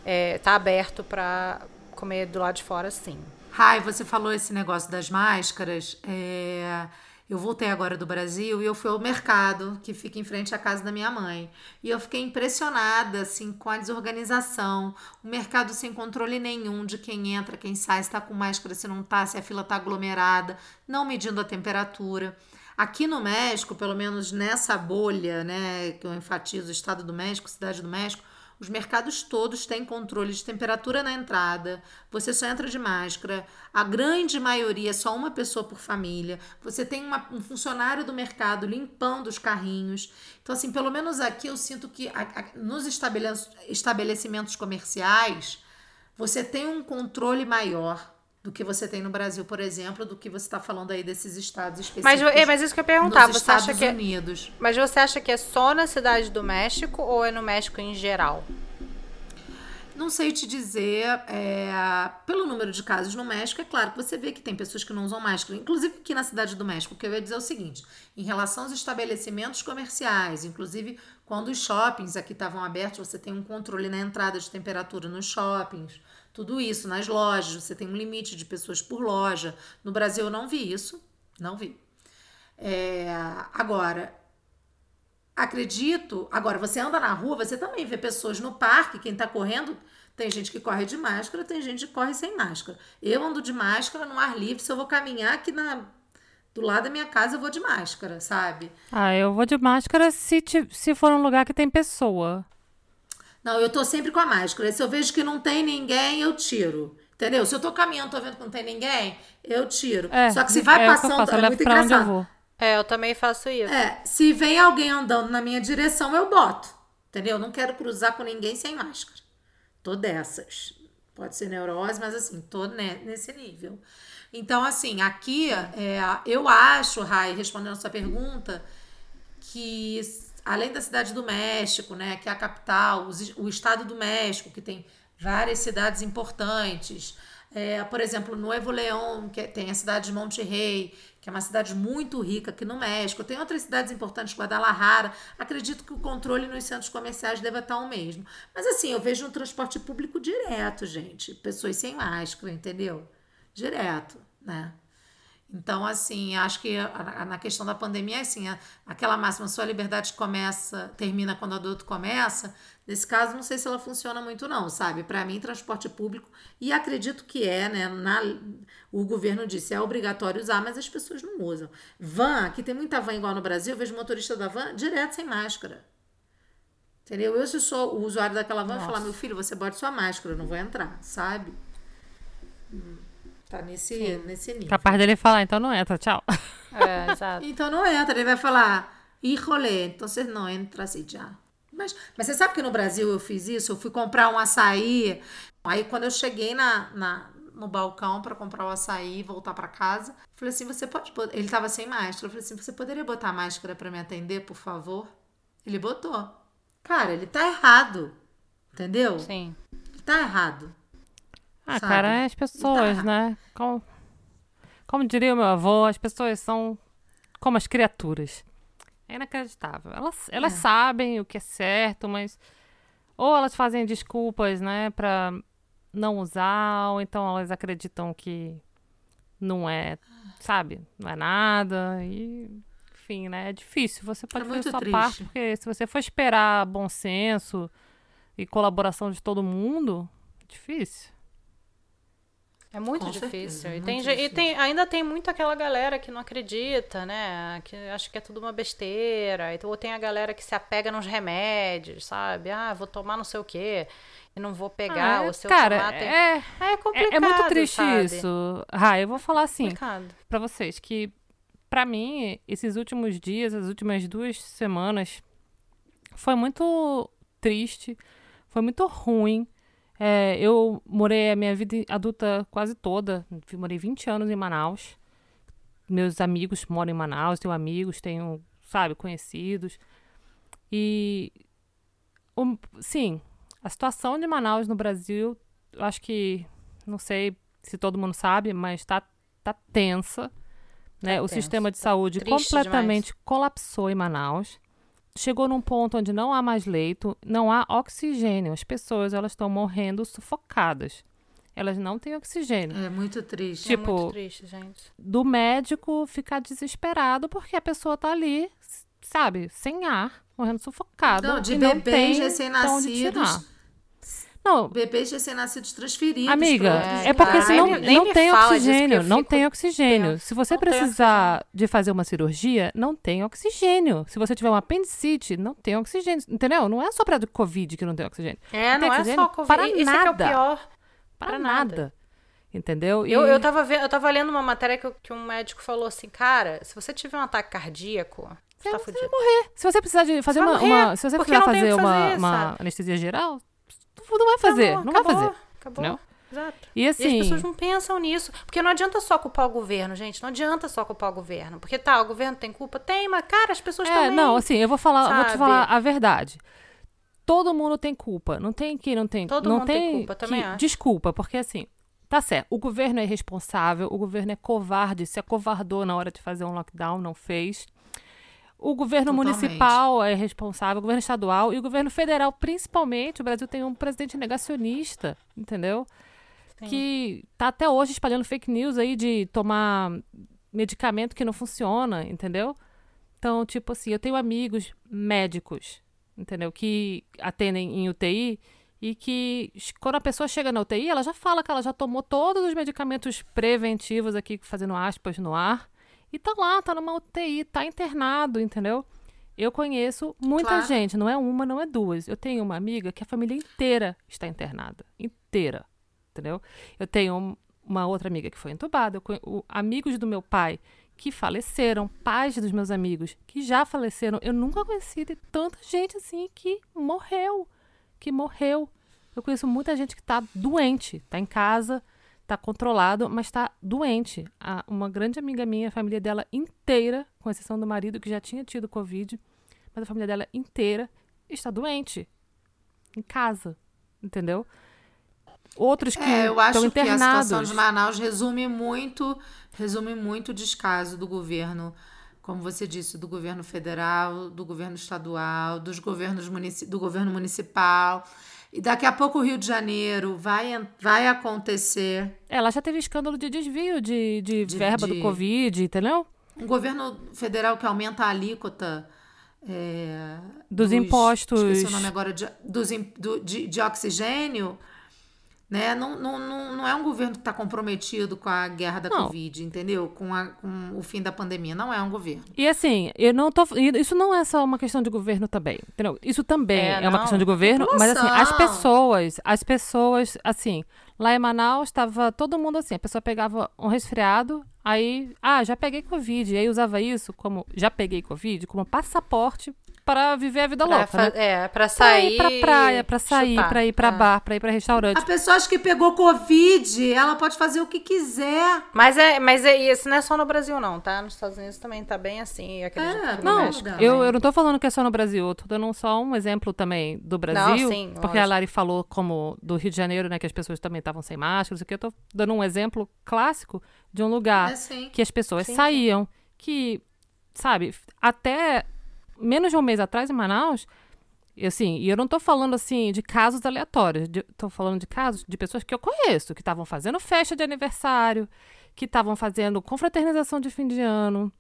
É, tá aberto pra comer do lado de fora, sim. Rai, você falou esse negócio das máscaras. é, Eu voltei agora do Brasil e eu fui ao mercado que fica em frente à casa da minha mãe. E eu fiquei impressionada assim com a desorganização. O mercado sem controle nenhum de quem entra, quem sai, se está com máscara, se não tá, se a fila está aglomerada, não medindo a temperatura. Aqui no México, pelo menos nessa bolha, né, que eu enfatizo, o Estado do México, Cidade do México, os mercados todos têm controle de temperatura na entrada. Você só entra de máscara. A grande maioria é só uma pessoa por família. Você tem uma- um funcionário do mercado limpando os carrinhos. Então, assim, pelo menos aqui eu sinto que a- a- nos estabele- estabelecimentos comerciais você tem um controle maior do que você tem no Brasil, por exemplo, do que você está falando aí desses estados Mas, específicos. é, mas isso que eu ia perguntar, você acha Estados que. é- Unidos. Mas você acha que é só na cidade do México ou é no México em geral? Não sei te dizer, é, pelo número de casos no México, é claro que você vê que tem pessoas que não usam máscara. Inclusive aqui na cidade do México, o que eu ia dizer é o seguinte: em relação aos estabelecimentos comerciais, inclusive quando os shoppings aqui estavam abertos, você tem um controle na entrada de temperatura nos shoppings, tudo isso, nas lojas, você tem um limite de pessoas por loja. No Brasil eu não vi isso, não vi. É, agora, acredito. Agora, você anda na rua, você também vê pessoas no parque, quem tá correndo. Tem gente que corre de máscara, tem gente que corre sem máscara. Eu ando de máscara no ar livre. Se eu vou caminhar aqui na, do lado da minha casa, eu vou de máscara, sabe? Ah, eu vou de máscara se, ti- se for um lugar que tem pessoa. Não, eu tô sempre com a máscara. Se eu vejo que não tem ninguém, eu tiro. Entendeu? Se eu tô caminhando, tô vendo que não tem ninguém, eu tiro. É, Só que se vai é passando, faço, eu é muito onde eu engraçado. vou. É, eu também faço isso. É, se vem alguém andando na minha direção, eu boto. Entendeu? Não quero cruzar com ninguém sem máscara. Tô dessas. Pode ser neurose, mas assim, tô ne- nesse nível. Então, assim, aqui, é, eu acho, Rai, respondendo a sua pergunta, que além da cidade do México, né, que é a capital, o estado do México, que tem várias cidades importantes, é, por exemplo, Nuevo León, que tem a cidade de Monte Rey, que é uma cidade muito rica aqui no México. Tem outras cidades importantes, Guadalajara. Acredito que o controle nos centros comerciais deva estar o mesmo. Mas assim, eu vejo no transporte público direto, gente. Pessoas sem máscara, entendeu? Direto, né? Então, assim, acho que na questão da pandemia, assim, a- aquela máxima, sua liberdade começa, termina quando a do outro começa. Nesse caso, não sei se ela funciona muito, não, sabe? Para mim, transporte público, e acredito que é, né? Na, o governo disse, é obrigatório usar, mas as pessoas não usam. Van, aqui tem muita van igual no Brasil, eu vejo motorista da van direto sem máscara. Entendeu? Eu, se sou o usuário daquela van, eu falar, meu filho, você bote sua máscara, eu não vou entrar, sabe? Hum, Tá nesse, nesse nível. Capaz dele falar, então não entra, tchau. É, exato. Então não entra, ele vai falar, híjole, entonces não entra assim já. mais. Mas você sabe que no Brasil eu fiz isso? Eu fui comprar um açaí. Aí quando eu cheguei na, na no balcão para comprar o açaí e voltar para casa, falei assim: você pode. Botar... Ele tava sem máscara. Eu falei assim: você poderia botar máscara para me atender, por favor? Ele botou. Cara, ele tá errado. Entendeu? Sim. Ele tá errado. Ah, sabe? cara, as pessoas, Tá. né? Como, como diria o meu avô, as pessoas são como as criaturas. É inacreditável. Elas, elas É. sabem o que é certo, mas ou elas fazem desculpas, né, pra não usar, ou então elas acreditam que não é, sabe, não é nada e enfim, né? É difícil. Você pode É fazer muito sua triste. parte, porque se você for esperar bom senso e colaboração de todo mundo, é difícil. É muito Com difícil. certeza, e tem, ge- e difícil. tem- ainda tem muito aquela galera que não acredita, né? Que acha que é tudo uma besteira. Então, Ou tem a galera que se apega nos remédios, sabe? Ah, vou tomar não sei o quê e não vou pegar. Ah, é- ou se eu cara, tomar, tem... é, é, complicado, é, é muito triste sabe? isso. Ah, eu vou falar assim pra vocês que pra mim esses últimos dias, as últimas duas semanas foi muito triste, foi muito ruim. É, eu morei a minha vida adulta quase toda, morei 20 anos em Manaus. Meus amigos moram em Manaus, tenho amigos, tenho, sabe, conhecidos. E o- sim, a situação de Manaus no Brasil, eu acho que, não sei se todo mundo sabe, mas tá, tá tensa. Né? o tenso, sistema de tá saúde triste completamente colapsou em Manaus. Chegou num ponto onde não há mais leito, não há oxigênio. As pessoas elas estão morrendo sufocadas. Elas não têm oxigênio. É muito triste. Tipo, é muito triste, gente. Do médico ficar desesperado porque a pessoa tá ali, sabe, sem ar, morrendo sufocada. Não, de e bebês recém-nascidos. Não, Bebês recém-nascidos transferidos. Amiga, é porque se não, não tem oxigênio, não tem oxigênio. Se você Não precisar de fazer uma cirurgia, não tem oxigênio. Se você tiver um apendicite, não tem oxigênio. Entendeu? Não é só para Covid que não tem oxigênio. É, Não não é só Covid. para Isso é que é o nada. pior. Para Pra nada. nada. Entendeu? E- Eu, eu, tava ve- eu tava lendo uma matéria que, que um médico falou assim, cara, se você tiver um ataque cardíaco, você tá fudido. Se você precisar de fazer vai uma, morrer, uma- Se você precisar fazer uma, fazer, uma sabe? anestesia geral, não vai fazer. Acabou, não vai fazer. Acabou. entendeu? Exato. E E as assim. pessoas não pensam nisso. Porque não adianta só culpar o governo, gente. Não adianta só culpar o governo. Porque tá, o governo tem culpa? Tem, mas, cara, as pessoas É, também. não, assim, eu vou falar, vou te falar a verdade. Todo mundo tem culpa. Não tem que não tem. Todo não mundo tem tem culpa, também que- acho. Desculpa, porque assim, tá certo. O governo é irresponsável, o governo é covarde, se acovardou na hora de fazer um lockdown, não fez. O governo Totalmente. municipal é responsável, o governo estadual e o governo federal, principalmente. O Brasil tem um presidente negacionista, entendeu? Sim. Que tá até hoje espalhando fake news aí de tomar medicamento que não funciona, entendeu? Então, tipo assim, eu tenho amigos médicos, entendeu? Que atendem em UTI e que quando a pessoa chega na UTI, ela já fala que ela já tomou todos os medicamentos preventivos aqui, fazendo aspas no ar, e tá lá, tá numa UTI, tá internado, entendeu? Eu conheço muita Claro. gente, não é uma, não é duas. Eu tenho uma amiga que a família inteira está internada. Inteira. Entendeu? Eu tenho um- uma outra amiga que foi entubada. Eu conhe- o- amigos do meu pai que faleceram, pais dos meus amigos que já faleceram. Eu nunca conheci de tanta gente assim que morreu. Que morreu. Eu conheço muita gente que está doente, está em casa, está controlado, mas está doente. A- uma grande amiga minha, a família dela inteira, com exceção do marido que já tinha tido Covid, mas a família dela inteira está doente. Em casa. Entendeu? Outros que É, eu acho estão que a internados. situação de Manaus resume muito, resume muito o descaso do governo, como você disse, do governo federal, do governo estadual, dos governos do governo municipal. E daqui a pouco o Rio de Janeiro vai, vai acontecer Ela já teve escândalo de desvio de, de, De- verba do de- Covid, entendeu? um governo federal que aumenta a alíquota é, Dos impostos. Esqueci o nome agora, de, dos, do- de, de oxigênio. Né? Não, não, não, não é um governo que está comprometido com a guerra da Não. Covid, entendeu? Com, a, com o fim da pandemia. Não é um governo. E assim, eu não tô. Isso não é só uma questão de governo também. Entendeu? Isso também É, é, uma questão de governo, mas assim, as pessoas, as pessoas, assim, lá em Manaus estava todo mundo assim, a pessoa pegava um resfriado, aí, ah, já peguei Covid, e aí usava isso como já peguei Covid, como passaporte para viver a vida Pra louca, fa- né? É, pra Pra sair. ir pra praia, pra sair, chutar. pra ir pra É. bar, pra ir pra restaurante. A pessoa acha que pegou Covid, ela pode fazer o que quiser. Mas é, mas é isso, não é só no Brasil, não, tá? Nos Estados Unidos também tá bem assim. acredito É, que Não, México eu, eu não tô falando que é só no Brasil, eu tô dando só um exemplo também do Brasil. sim, porque a lógico. Lari falou como do Rio de Janeiro, né, que as pessoas também estavam sem máscara, isso aqui. Eu tô dando um exemplo clássico de um lugar É sim. que as pessoas Sim, sim. saíam, que, sabe, até menos de um mês atrás em Manaus, e assim, e eu não tô falando assim de casos aleatórios, tô falando de casos de pessoas que eu conheço, que estavam fazendo festa de aniversário, que estavam fazendo confraternização de fim de ano,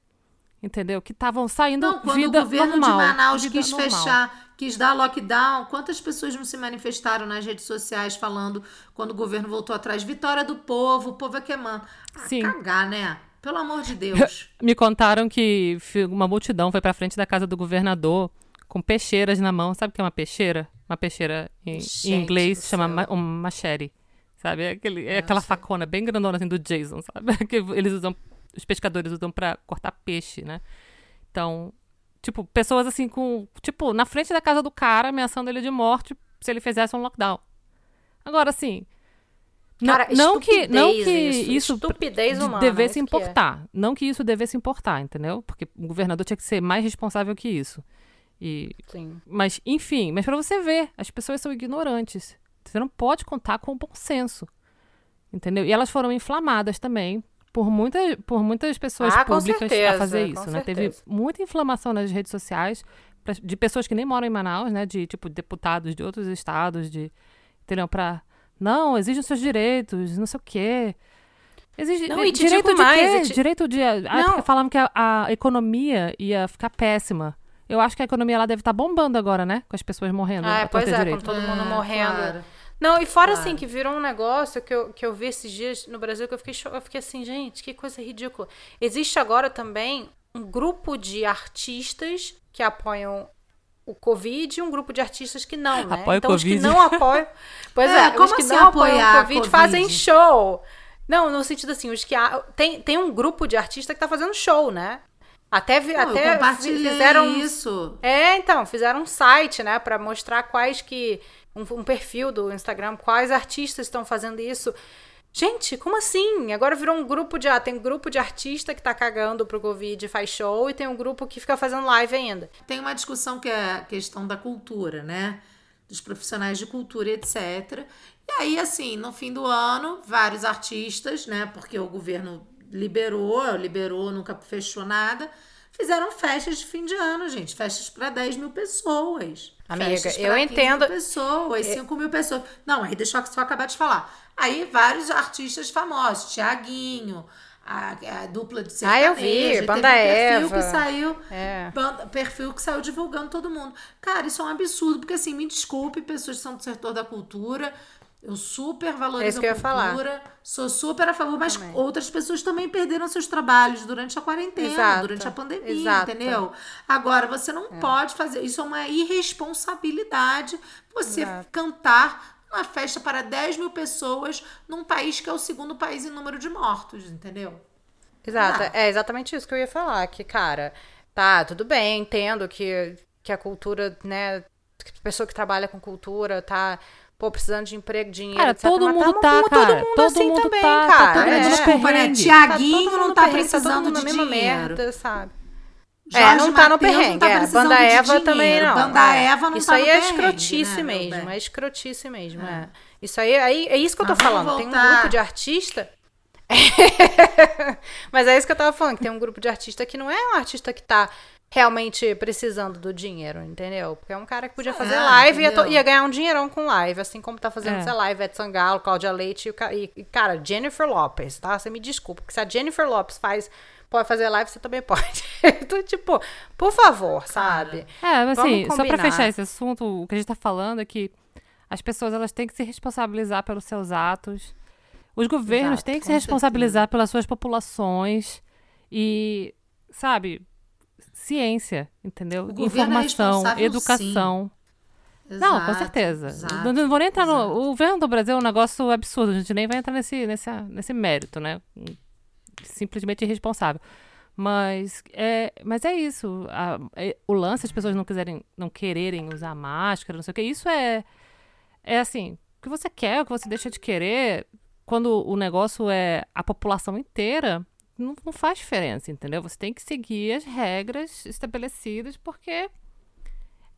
entendeu? Que estavam saindo Não, quando vida o governo normal, de Manaus quis normal. fechar, quis dar lockdown, quantas pessoas não se manifestaram nas redes sociais falando quando o governo voltou atrás? Vitória do povo, o povo é queimando. Ah, Sim. cagar, né? Pelo amor de Deus. Me contaram que uma multidão foi pra frente da casa do governador com peixeiras na mão. Sabe o que é uma peixeira? Uma peixeira em, em inglês chama ma um machete. Sabe? É, aquele, é aquela facona bem grandona assim do Jason, sabe? Que eles usam, os pescadores usam pra cortar peixe, né? Então, tipo, pessoas assim com, tipo, na frente da casa do cara ameaçando ele de morte se ele fizesse um lockdown. Agora, assim, não, Cara, não que, não que isso, Estupidez de- humana. devesse isso é. importar. Não que isso devesse importar, entendeu? Porque o governador tinha que ser mais responsável que isso. E, Sim. mas, enfim, mas pra você ver, as pessoas são ignorantes. Você não pode contar com o bom senso. Entendeu? E elas foram inflamadas também por, muita, por muitas pessoas Ah, públicas a certeza, fazer com isso, né? Teve muita inflamação nas redes sociais pra- de pessoas que nem moram em Manaus, né? De, tipo, deputados de outros estados, de, entendeu? Pra, não, exige os seus direitos, não sei o quê. Exige, Não, e te direito digo de mais, quê? te- Direito de... Ah, Não. porque falavam que a, a economia ia ficar péssima. Eu acho que a economia lá deve estar bombando agora, né? Com as pessoas morrendo. Ah, pois é, direito. com todo mundo É, morrendo. claro. Não, e fora Claro. assim, que virou um negócio que eu, que eu vi esses dias no Brasil que eu fiquei, eu fiquei assim, gente, que coisa ridícula. Existe agora também um grupo de artistas que apoiam o Covid e um grupo de artistas que não, né? Apoia o então os que Covid. não apoiam. Pois É, é, como os que assim não apoiam apoiar o COVID, Covid? fazem show. Não, no sentido assim, os que. a- Tem, tem um grupo de artistas que tá fazendo show, né? Até, Pô, até fizeram isso. é, então, fizeram um site, né, Pra mostrar quais que um, um perfil do Instagram, quais artistas estão fazendo isso. Gente, como assim? Agora virou um grupo de, ah, tem um grupo de artista que tá cagando pro Covid e faz show e tem um grupo que fica fazendo live ainda. Tem uma discussão que é a questão da cultura, né? Dos profissionais de cultura, etc. E aí, assim, no fim do ano, vários artistas, né? Porque o governo liberou, liberou, nunca fechou nada. Fizeram festas de fim de ano, gente. Festas para 10 mil pessoas. Amiga, eu pra 15 entendo- Mil pessoas, 5 mil pessoas. Não, aí deixa eu só acabar de falar. Aí vários artistas famosos, Tiaguinho, a, a dupla de Ah, sertanejo. eu vi, Banda um perfil Eva. que saiu É. banda- perfil que saiu divulgando todo mundo. Cara, isso é um absurdo, porque assim, me desculpe, pessoas que são do setor da cultura. Eu super É isso valorizo que eu a ia falar. cultura, sou super a favor, mas Também. outras pessoas também perderam seus trabalhos durante a quarentena, Exato. durante a pandemia, Exato. É. entendeu? Agora, você não pode fazer, isso é uma irresponsabilidade, você Exato. cantar uma festa para 10 mil pessoas num país que é o segundo país em número de mortos, entendeu? Exato, Ah. é exatamente isso que eu ia falar, que, cara, tá, tudo bem, entendo que, que a cultura, né, pessoa que trabalha com cultura tá, pô, precisando de emprego, dinheiro, Cara, etc, todo mas mundo tá, tá, todo cara. mundo Todo assim mundo também, tá, tá cara. todo é. mundo Desculpa, né? Tiaguinho todo não mundo tá tá todo precisando de dinheiro. merda, sabe? Jorge é, não tá no perrengue. não tá é. Banda Eva também dinheiro. não. Banda é. Eva não Isso tá aí no é perrengue, escrotice né, mesmo. É escrotice mesmo. É. É. Isso aí, aí é isso que eu tô Mas vamos falando. Tem um grupo de artista. Mas é isso que eu tava falando, que tem um grupo de artista que não é um artista que tá realmente precisando do dinheiro, entendeu? Porque é um cara que podia fazer É, live e ia, to- ia ganhar um dinheirão com live, assim como tá fazendo É. essa live, Ed Sangalo, Cláudia Leite e, e, cara, Jennifer Lopes, tá? Você me desculpa, porque se a Jennifer Lopes faz, pode fazer live, você também pode. então, tipo, por favor, sabe? É, mas assim, só pra fechar esse assunto, o que a gente tá falando é que as pessoas elas têm que se responsabilizar pelos seus atos. Os governos Exato, têm que se responsabilizar pelas suas populações e, sabe, ciência, entendeu? É Informação, responsável, educação. Não, com Exato, certeza. exato, não, vou nem entrar no. exato. O governo do Brasil é um negócio absurdo. A gente nem vai entrar nesse, nesse, nesse mérito, né? Simplesmente irresponsável. Mas é, mas é isso. A, é, o lance, as pessoas não quiserem, não quererem usar máscara, não sei o que. Isso é, é assim, o que você quer, o que você deixa de querer, quando o negócio é a população inteira, não, não faz diferença, entendeu? Você tem que seguir as regras estabelecidas, porque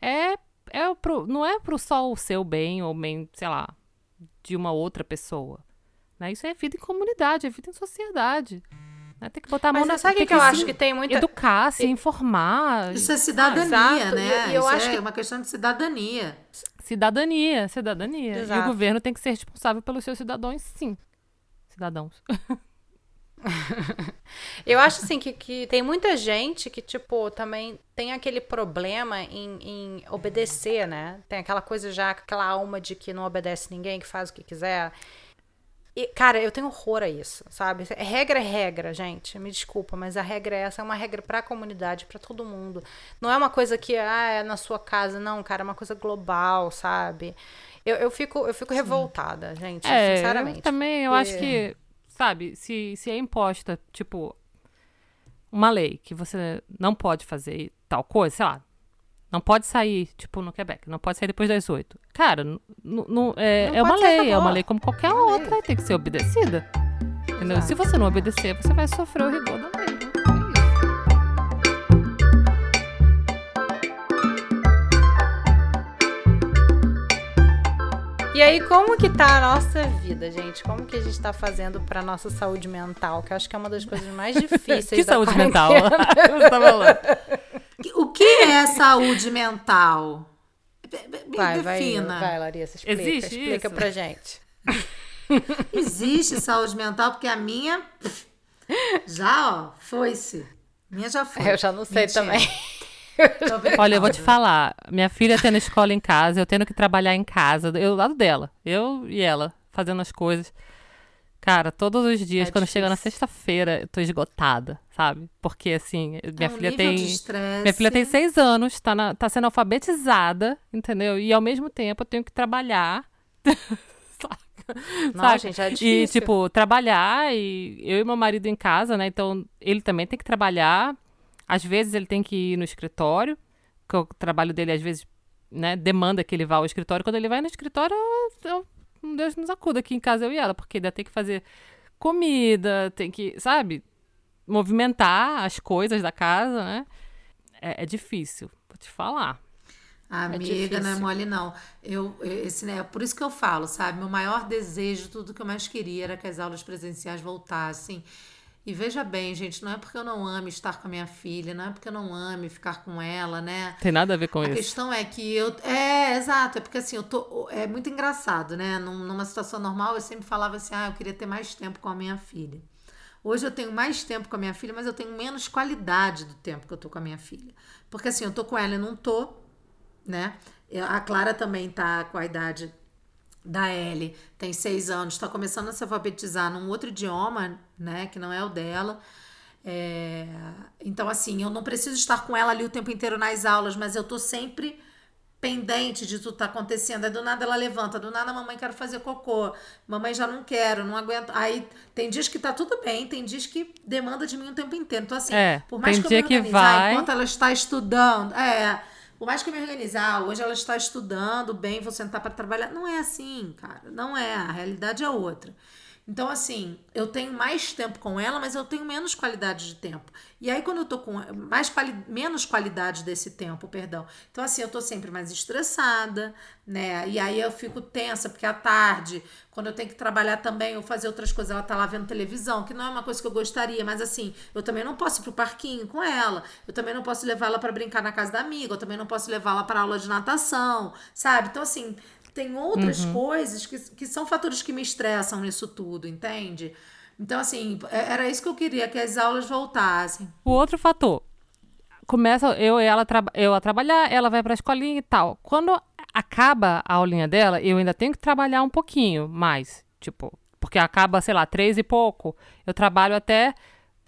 é, é pro, não é pro só o seu bem ou bem, sei lá, de uma outra pessoa. Né? Isso é vida em comunidade, é vida em sociedade. Né? Tem que botar a mão Mas na sabe o tem que, eu acho que tem muita. Educar, se informar. Isso é cidadania, Exato, né? e- e eu Isso acho é que- uma questão de cidadania. Cidadania, cidadania. E Exato. o governo tem que ser responsável pelos seus cidadãos, sim. Cidadãos. Eu acho assim que, que tem muita gente que, tipo, também tem aquele problema em, em obedecer, né? Tem aquela coisa já, aquela alma de que não obedece ninguém, que faz o que quiser. E, cara, eu tenho horror a isso, sabe? Regra é regra, gente. Me desculpa, mas a regra é essa, é uma regra pra comunidade, pra todo mundo. Não é uma coisa que ah, é na sua casa, não, cara, é uma coisa global, sabe? Eu, eu fico, eu fico revoltada, gente, É, sinceramente. eu também, eu acho que, sabe, se, se é imposta, tipo, uma lei que você não pode fazer tal coisa, sei lá, não pode sair, tipo, no Quebec, não pode sair depois das oito. Cara, não- é, Não é uma lei, é uma lei como qualquer É outra e tem que ser obedecida. Entendeu? Se você não obedecer, você vai sofrer o rigor da E aí, como que tá a nossa vida, gente? Como que a gente tá fazendo pra nossa saúde mental? Que eu acho que é uma das coisas mais difíceis Que da saúde mental? Você tá falando. O que é saúde mental? Me Vai, vai, vai, Larissa, explica. Existe explica isso? pra gente. Existe saúde mental, porque a minha já, ó, foi-se. Minha já foi. Eu já não sei Mentira. também. Olha, eu vou te falar. Minha filha tendo escola em casa, eu tendo que trabalhar em casa, eu do lado dela, eu e ela, fazendo as coisas. Cara, todos os dias, É quando chega na sexta-feira, eu tô esgotada, sabe? Porque, assim, minha É um filha tem. Minha filha tem seis anos, tá, na- tá sendo alfabetizada, entendeu? E ao mesmo tempo eu tenho que trabalhar. Não, Saca? gente, é E, difícil. tipo, trabalhar e eu e meu marido em casa, né? Então, ele também tem que trabalhar. Às vezes ele tem que ir no escritório, que o trabalho dele, às vezes, né, demanda que ele vá ao escritório. Quando ele vai no escritório, eu, eu- Deus nos acuda aqui em casa, eu e ela, porque ainda tem que fazer comida, tem que, sabe, movimentar as coisas da casa, né? É, é difícil, vou te falar. Amiga, não é mole, não. Eu, esse, né, por isso que eu falo, sabe? Meu maior desejo, tudo que eu mais queria era que as aulas presenciais voltassem. E veja bem, gente, não é porque eu não ame estar com a minha filha, não é porque eu não ame ficar com ela, né? Tem nada a ver com A isso. questão é que eu. É, exato. É porque assim, eu tô. É muito engraçado, né? Num- Numa situação normal, eu sempre falava assim: ah, eu queria ter mais tempo com a minha filha. Hoje eu tenho mais tempo com a minha filha, mas eu tenho menos qualidade do tempo que eu tô com a minha filha. Porque assim, eu tô com ela e não tô, né? A Clara também tá com a idade da Ellie, tem seis anos, está começando a se alfabetizar num outro idioma, né? Que não é o dela. É, Então, assim, eu não preciso estar com ela ali o tempo inteiro nas aulas, mas eu tô sempre pendente de tudo tá acontecendo. Aí do nada ela levanta, do nada mamãe quero fazer cocô, mamãe já não quero, não aguento. Aí tem dias que tá tudo bem, tem dias que demanda de mim o tempo inteiro. Então, assim, É, por mais tem que eu dia que organizar vai- enquanto ela está estudando, é, por mais que eu me organizar, hoje ela está estudando bem, vou sentar para trabalhar. Não é assim, cara. Não é. A realidade é outra. Então, assim, eu tenho mais tempo com ela, mas eu tenho menos qualidade de tempo. E aí, quando eu tô com mais quali menos qualidade desse tempo, perdão. Então, assim, eu tô sempre mais estressada, né? E aí eu fico tensa, porque à tarde, quando eu tenho que trabalhar também ou fazer outras coisas, ela tá lá vendo televisão, que não é uma coisa que eu gostaria, mas assim, eu também não posso ir pro parquinho com ela, eu também não posso levá-la para brincar na casa da amiga, eu também não posso levá-la para aula de natação, sabe? Então, assim, tem outras coisas que, que são fatores que me estressam nisso tudo, entende? Então, assim, é- era isso que eu queria, que as aulas voltassem. O outro fator. Começa eu e ela eu a trabalhar, ela vai pra escolinha e tal. Quando acaba a aulinha dela, eu ainda tenho que trabalhar um pouquinho mais. Tipo, porque acaba, sei lá, três e pouco. Eu trabalho até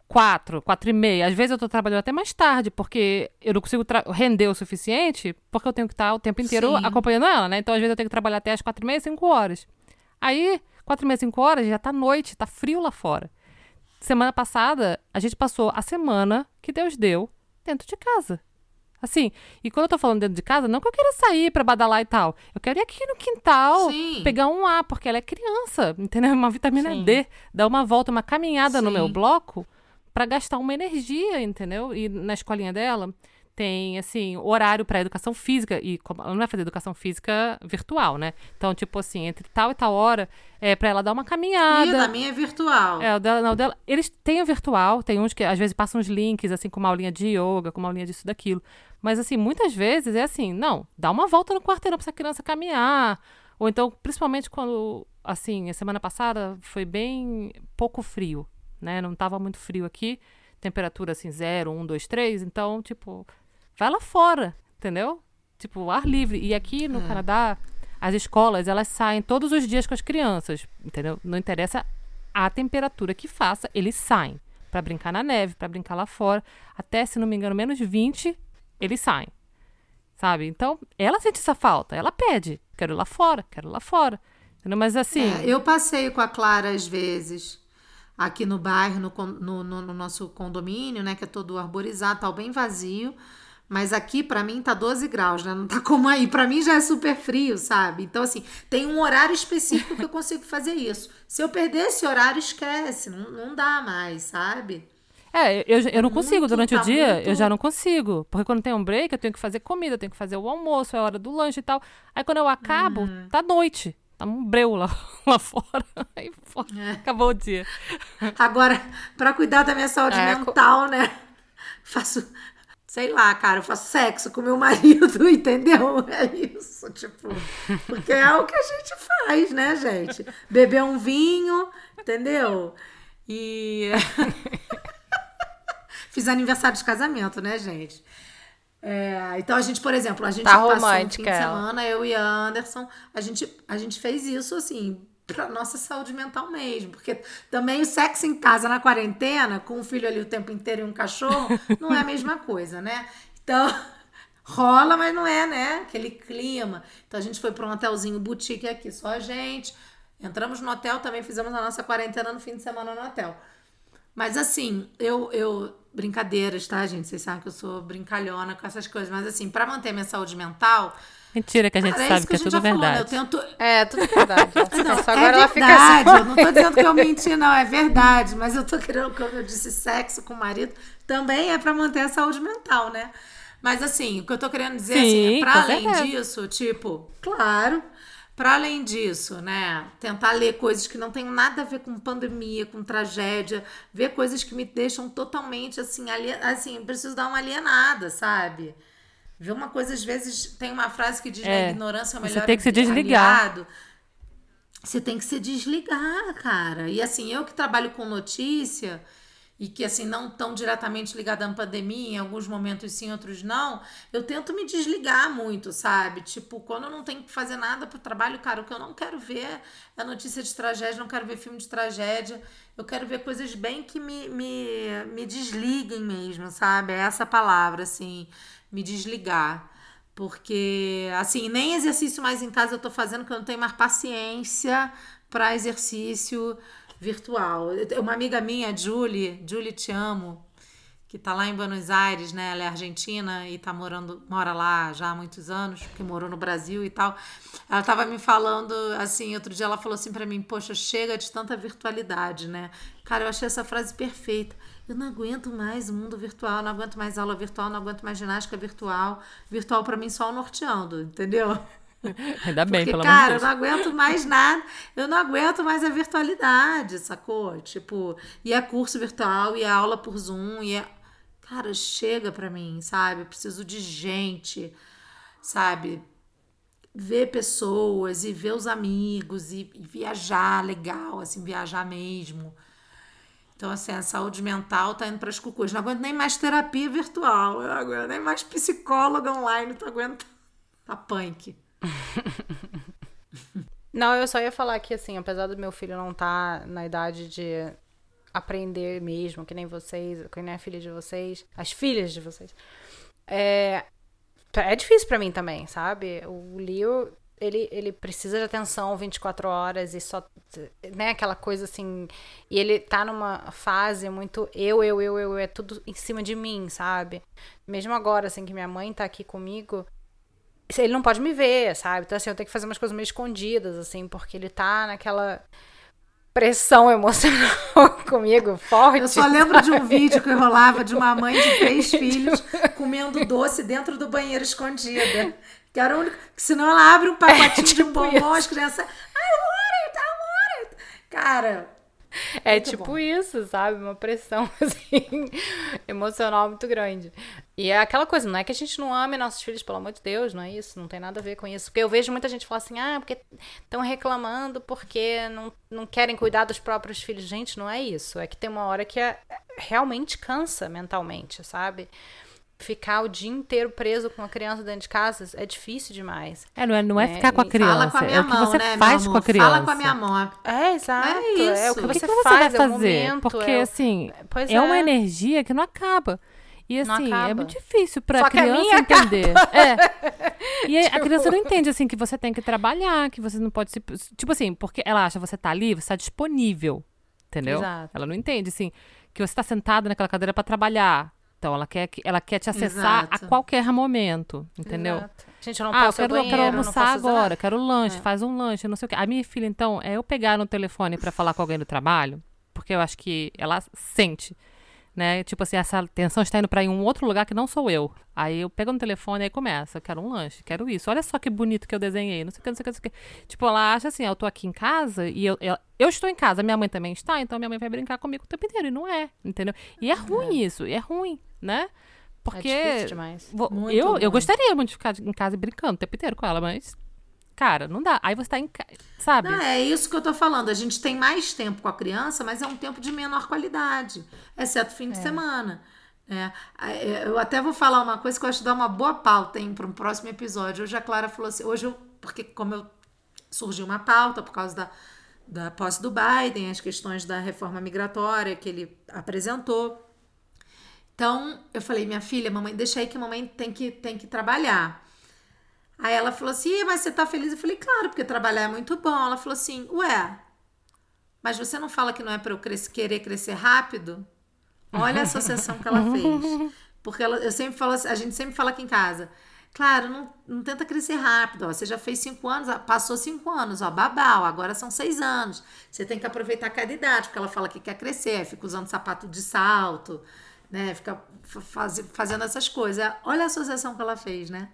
quatro, quatro e meia. Às vezes eu tô trabalhando até mais tarde, porque eu não consigo render o suficiente, porque eu tenho que estar o tempo inteiro Sim. acompanhando ela, né? Então, às vezes, eu tenho que trabalhar até as quatro e meia, cinco horas. Aí, quatro e meia, cinco horas, já tá noite, tá frio lá fora. semana passada, a gente passou a semana que Deus deu dentro de casa. Assim, e quando eu tô falando dentro de casa, não que eu queira sair pra badalar e tal. Eu quero ir aqui no quintal, Sim. pegar um ar, porque ela é criança, entendeu? Uma vitamina Sim. D, dar uma volta, uma caminhada no Sim. meu bloco pra gastar uma energia, entendeu? E na escolinha dela tem, assim, horário pra educação física. E como ela não vai fazer educação física virtual, né? Então, tipo assim, entre tal e tal hora, é pra ela dar uma caminhada. da minha é virtual. É, o dela, não, o dela. Eles têm o virtual, tem uns que às vezes passam uns links, assim, com uma aulinha de yoga, com uma aulinha disso, daquilo. Mas, assim, muitas vezes é assim, não, dá uma volta no quarteirão pra essa criança caminhar. Ou então, principalmente quando, assim, a semana passada foi bem pouco frio, né? Não tava muito frio aqui, temperatura, assim, 0, 1, 2, 3. Então, tipo, vai lá fora, entendeu? Tipo, ar livre. E aqui no Canadá, as escolas, elas saem todos os dias com as crianças, entendeu? Não interessa a temperatura que faça, eles saem Pra brincar na neve, pra brincar lá fora. Até, se não me engano, menos 20, eles saem. Sabe? Então, ela sente essa falta. Ela pede. Quero ir lá fora, quero ir lá fora. Entendeu? Mas assim. É, eu passeio com a Clara às vezes aqui no bairro, no, no, no- no nosso condomínio, né? Que é todo arborizado, tal, bem vazio. Mas aqui, pra mim, tá 12 graus, né? Não tá como aí. Pra mim já é super frio, sabe? Então, assim, tem um horário específico que eu consigo fazer isso. Se eu perder esse horário, esquece. Não, não dá mais, sabe? É, eu, eu não muito- consigo. Durante o tá dia, muito- eu já não consigo. Porque quando tem um break, eu tenho que fazer comida, eu tenho que fazer o almoço, é hora do lanche e tal. Aí quando eu acabo, Uhum. tá noite. Tá um breu lá, lá fora. Aí É. acabou o dia. Agora, pra cuidar da minha saúde É, co- mental, né? Faço, sei lá, cara, eu faço sexo com meu marido, entendeu? É isso, tipo, porque é o que a gente faz, né, gente? Beber um vinho, entendeu? E fiz aniversário de casamento, né, gente? É, então a gente, por exemplo, a gente Tá passou um fim de semana, eu e a Anderson, a gente, a gente fez isso assim, pra nossa saúde mental mesmo. Porque também o sexo em casa na quarentena, com o filho ali o tempo inteiro e um cachorro, não é a mesma coisa, né? Então, rola, mas não é, né? Aquele clima. Então a gente foi pra um hotelzinho boutique aqui, só a gente. Entramos no hotel, também fizemos a nossa quarentena no fim de semana no hotel. Mas assim, eu, eu. Brincadeiras, tá, gente? Vocês sabem que eu sou brincalhona com essas coisas. Mas assim, pra manter minha saúde mental. Mentira, que a gente cara, é sabe isso que, é a gente tudo já falou, né? verdade. Eu tento. É, tudo verdade. Não, Só é agora ela fica verdade, assim. eu não tô dizendo que eu menti, não, é verdade. Mas eu tô querendo, como eu disse, sexo com o marido também é pra manter a saúde mental, né? Mas assim, o que eu tô querendo dizer assim, Sim, é pra além certeza. disso, tipo, claro, pra além disso, né? Tentar ler coisas que não tem nada a ver com pandemia, com tragédia, ver coisas que me deixam totalmente assim, alien... assim, preciso dar uma alienada, sabe? Ver uma coisa, às vezes, tem uma frase que diz, né, É, ignorância é o você melhor tem que se desligar. aliado. Você tem que se desligar, cara. E assim, eu que trabalho com notícia e que assim não tão diretamente ligada à pandemia, em alguns momentos sim, outros não, eu tento me desligar muito, sabe? Tipo, quando eu não tenho que fazer nada pro trabalho, cara, o que eu não quero ver é notícia de tragédia, não quero ver filme de tragédia. Eu quero ver coisas bem que me, me, me desliguem mesmo, sabe? É essa palavra, assim, me desligar. Porque, assim, nem exercício mais em casa eu tô fazendo, porque eu não tenho mais paciência para exercício virtual. Uma amiga minha, Julie, Julie Te Amo, que tá lá em Buenos Aires, né? Ela é argentina e tá morando, mora lá já há muitos anos, porque morou no Brasil e tal. Ela tava me falando, assim, outro dia ela falou assim pra mim, poxa, chega de tanta virtualidade, né? Cara, eu achei essa frase perfeita. Eu não aguento mais o mundo virtual, não aguento mais aula virtual, não aguento mais ginástica virtual. Virtual pra mim só o norteando, entendeu? Ainda bem, Porque, pelo cara, amor de eu não aguento mais nada. Eu não aguento mais a virtualidade, sacou? Tipo, e é curso virtual, e é aula por Zoom, e é. Cara, chega pra mim, sabe? Eu preciso de gente, sabe? Ver pessoas e ver os amigos e, e viajar legal, assim, viajar mesmo. Então, assim, a saúde mental tá indo pras cucuas. Não aguento nem mais terapia virtual, eu não aguento nem mais psicóloga online, tô aguentando. Tá punk. Não, eu só ia falar que, assim, apesar do meu filho não estar na idade de aprender mesmo, que nem vocês, que nem a filha de vocês, as filhas de vocês, é, é difícil pra mim também, sabe? O Leo, ele, ele precisa de atenção 24 horas e só, né, aquela coisa assim, e ele tá numa fase muito eu, eu, eu, eu, é tudo em cima de mim, sabe? Mesmo agora, assim, que minha mãe tá aqui comigo, ele não pode me ver, sabe? Então, assim, eu tenho que fazer umas coisas meio escondidas, assim, porque ele tá naquela pressão emocional comigo forte. Eu só lembro de um vídeo que rolava de uma mãe de três filhos comendo doce dentro do banheiro escondida. Que era o único. Senão ela abre um pacotinho é, tipo de bombom, as crianças. I want it, I want it. Cara, é tipo bom. isso, sabe? Uma pressão, assim, emocional muito grande. E é aquela coisa, não é que a gente não ame nossos filhos, pelo amor de Deus, não é isso, não tem nada a ver com isso. Porque eu vejo muita gente falar assim, ah, porque estão reclamando porque não, não querem cuidar dos próprios filhos. Gente, não é isso. É que tem uma hora que é, realmente cansa mentalmente, sabe? ficar o dia inteiro preso com uma criança dentro de casa é difícil demais. É, não é, não é, é ficar com a criança, com a é o que mão, você né, faz com a criança. Fala com a minha mão. É, exato. É isso. É o que você, o que você faz, vai é fazer. Momento, Porque, é assim, é, é, uma energia que não acaba. E assim, é muito difícil pra Só criança entender. É. E tipo... a criança não entende, assim, que você tem que trabalhar, que você não pode se. Tipo assim, porque ela acha que você tá ali, você tá disponível. Entendeu? Exato. Ela não entende, assim, que você tá sentado naquela cadeira para trabalhar. Então, ela quer, ela quer te acessar Exato. a qualquer momento, entendeu? Exato. Gente, eu não ah, posso eu quero, banheiro, quero almoçar agora, usar. quero lanche, é. faz um lanche, não sei o quê. A minha filha, então, é eu pegar no telefone para falar com alguém do trabalho, porque eu acho que ela sente né? Tipo assim, essa atenção está indo para um outro lugar que não sou eu. Aí eu pego no telefone e aí começa, quero um lanche, quero isso. Olha só que bonito que eu desenhei, não sei o que, não sei o que, não sei o que. Tipo, ela acha assim, eu tô aqui em casa e eu, eu, eu, estou em casa, minha mãe também está, então minha mãe vai brincar comigo o tempo inteiro. E não é, entendeu? E é ruim é. isso, e é ruim, né? Porque é difícil demais. Vou, eu, eu gostaria muito de ficar em casa brincando o tempo inteiro com ela, mas Cara, não dá. Aí você tá em sabe? Não, é isso que eu tô falando. A gente tem mais tempo com a criança, mas é um tempo de menor qualidade, exceto fim de é. semana. É, é, eu até vou falar uma coisa que eu acho que dá uma boa pauta para um próximo episódio. Hoje a Clara falou assim, hoje eu, porque como eu surgiu uma pauta por causa da, da posse do Biden, as questões da reforma migratória que ele apresentou. Então, eu falei, minha filha, mamãe, deixa aí que a mamãe tem que, tem que trabalhar. Aí ela falou assim: mas você tá feliz? Eu falei: claro, porque trabalhar é muito bom. Ela falou assim: ué, mas você não fala que não é para eu crescer, querer crescer rápido? Olha a associação que ela fez. Porque ela, eu sempre falo assim, a gente sempre fala aqui em casa. Claro, não, não tenta crescer rápido. Ó. Você já fez cinco anos, passou cinco anos, ó, babau, agora são seis anos. Você tem que aproveitar cada idade, porque ela fala que quer crescer, fica usando sapato de salto, né? Fica faz, fazendo essas coisas. Olha a associação que ela fez, né?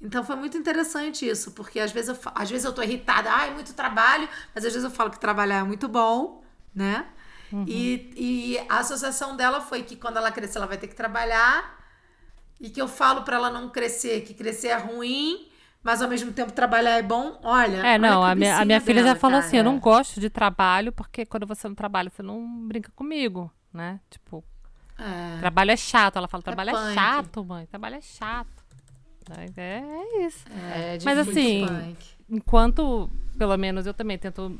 Então foi muito interessante isso, porque às vezes eu, às vezes eu tô irritada, ai, muito trabalho, mas às vezes eu falo que trabalhar é muito bom, né? Uhum. E, e a associação dela foi que quando ela crescer, ela vai ter que trabalhar, e que eu falo para ela não crescer, que crescer é ruim, mas ao mesmo tempo trabalhar é bom. Olha. É, não, olha a minha, a minha filha dela, já falou cara. assim: eu não gosto de trabalho, porque quando você não trabalha, você não brinca comigo, né? Tipo, é. trabalho é chato. Ela fala: trabalho é, é chato, mãe, trabalho é chato. É, é isso. É, é Mas assim, enquanto, pelo menos eu também tento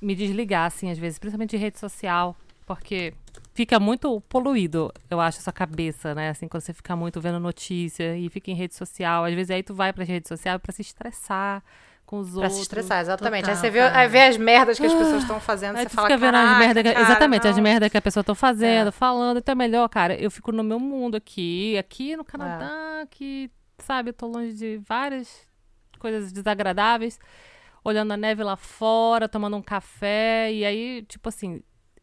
me desligar, assim, às vezes, principalmente de rede social, porque fica muito poluído, eu acho, a sua cabeça, né? Assim, quando você fica muito vendo notícia e fica em rede social, às vezes aí tu vai pra rede social para se estressar com os pra outros. se estressar, exatamente. Total, aí você vê, aí vê as merdas que as pessoas estão fazendo, aí você fala, fica vendo as merdas que, Exatamente, não. as merdas que a pessoa tá fazendo, é. falando. Então é melhor, cara, eu fico no meu mundo aqui, aqui no Canadá, é. que sabe? Eu tô longe de várias coisas desagradáveis, olhando a neve lá fora, tomando um café. E aí, tipo assim,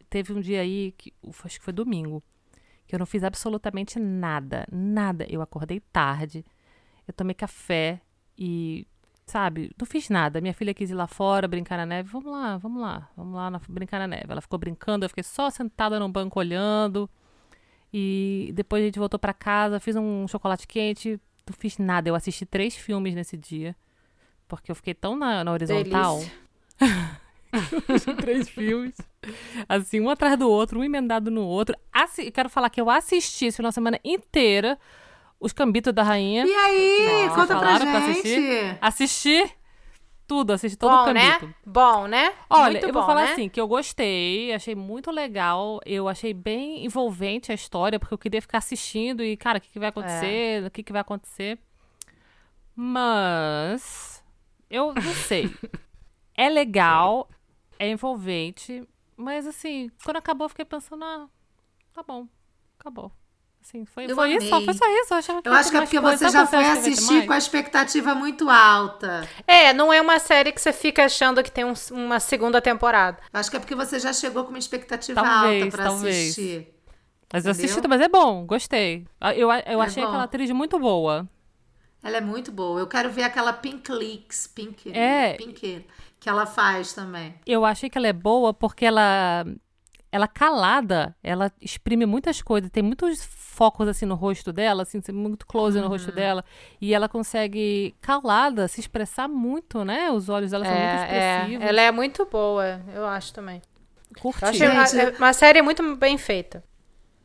teve um dia aí, que, acho que foi domingo, que eu não fiz absolutamente nada. Nada. Eu acordei tarde, eu tomei café e, sabe, não fiz nada. Minha filha quis ir lá fora, brincar na neve. Vamos lá, vamos lá, vamos lá na, brincar na neve. Ela ficou brincando, eu fiquei só sentada no banco olhando. E depois a gente voltou para casa, fiz um chocolate quente, não fiz nada. Eu assisti três filmes nesse dia. Porque eu fiquei tão na, na horizontal. três filmes. Assim, um atrás do outro, um emendado no outro. Assi quero falar que eu assisti esse final de semana inteira os Cambitos da Rainha. E aí? Nossa, conta pra gente. Assisti tudo, assisti todo bom, o Cambito. Né? Bom, né? Olha, muito eu bom, vou falar né? assim, que eu gostei, achei muito legal, eu achei bem envolvente a história, porque eu queria ficar assistindo e, cara, o que, que vai acontecer, é. o que, que vai acontecer. Mas eu não sei. É legal, é envolvente, mas assim, quando acabou, eu fiquei pensando, ah, tá bom, acabou. Assim, foi, Eu foi isso, foi só isso. Eu, achava que Eu acho que é porque coisa. você já quando foi assistir com a expectativa muito alta. É, não é uma série que você fica achando que tem um- uma segunda temporada. Eu acho que é porque você já chegou com uma expectativa Talvez, alta pra talvez. assistir. Mas eu assisti, mas é bom, gostei. Ah, Eu, eu É achei bom. aquela atriz muito boa. Ela é muito boa. Eu quero ver aquela Pink Leaks, Pink, É. Pink que ela faz também. Eu achei que ela é boa porque ela, ela calada, ela exprime muitas coisas. Tem muitos focos assim no rosto dela, assim, muito close no Uhum. rosto dela. E ela consegue, calada, se expressar muito, né? Os olhos dela são muito É, é, expressivos. ela é muito boa, eu acho também. Curti. Eu achei Gente, uma, é uma série muito bem feita.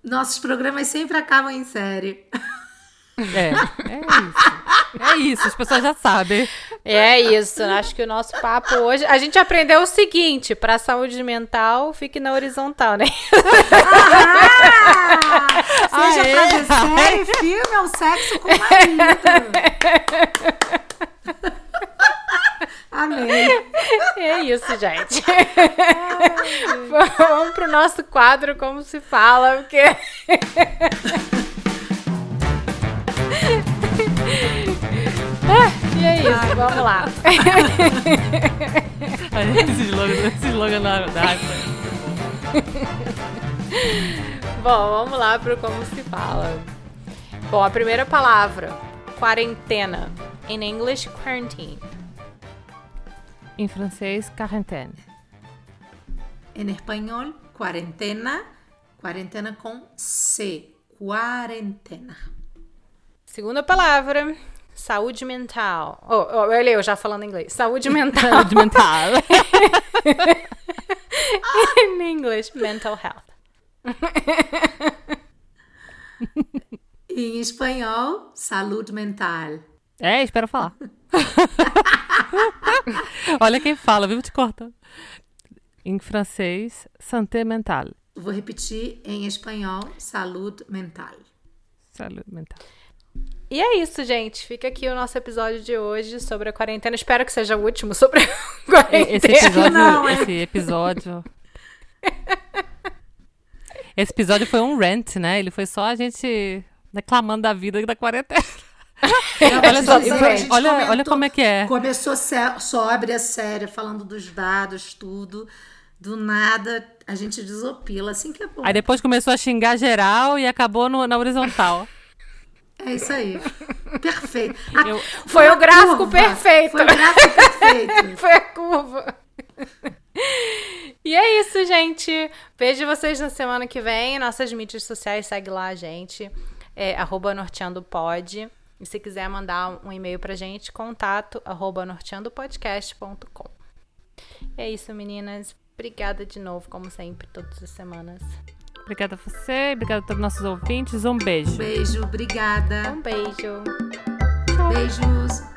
Nossos programas sempre acabam em série. É, é isso. É isso, as pessoas já sabem. É isso, acho que o nosso papo hoje. A gente aprendeu o seguinte: pra saúde mental, fique na horizontal, né? Ah! Seja Aê! pra ver série, filme ou sexo com o marido. Amei. É isso, gente. Vamos pro nosso quadro Como se fala, porque. Ah, e é isso, vamos lá. Esse slogan, esse slogan da, da Bom, vamos lá pro Como se fala. Bom, a primeira palavra: quarentena. In English, quarantine. Em francês, quarantaine. Em espanhol, quarentena. Quarentena com C. Quarentena. Segunda palavra: saúde mental. Oh, oh, olha eu já falando inglês. Saúde mental. Saúde mental. In English, mental health. Em espanhol, saúde mental. É, espero falar. Olha quem fala, viu? Te corta. Em francês, santé mental. Vou repetir em espanhol, saúde mental. Saúde mental. E é isso, gente. Fica aqui o nosso episódio de hoje sobre a quarentena. Espero que seja o último sobre a quarentena. Esse episódio, Não, é. esse episódio. Esse episódio foi um rant, né? Ele foi só a gente reclamando da vida da quarentena. olha só, e a olha, olha comentou- como é que é. Começou sé- sóbria, séria, falando dos dados, tudo. Do nada, a gente desopila, assim que é bom. Aí depois começou a xingar geral e acabou no- na horizontal. É isso aí. Perfeito. A- Eu- Foi o gráfico curva. perfeito. Foi o gráfico perfeito. Foi a curva. E é isso, gente. Vejo vocês na semana que vem. Nossas mídias sociais, segue lá a gente. É arroba norteandopod. E se quiser mandar um e-mail pra gente, contato arroba norteandopodcast.com. É isso, meninas. Obrigada de novo, como sempre, todas as semanas. Obrigada a você, obrigada a todos os nossos ouvintes. Um beijo. Beijo, obrigada. Um beijo. Beijos.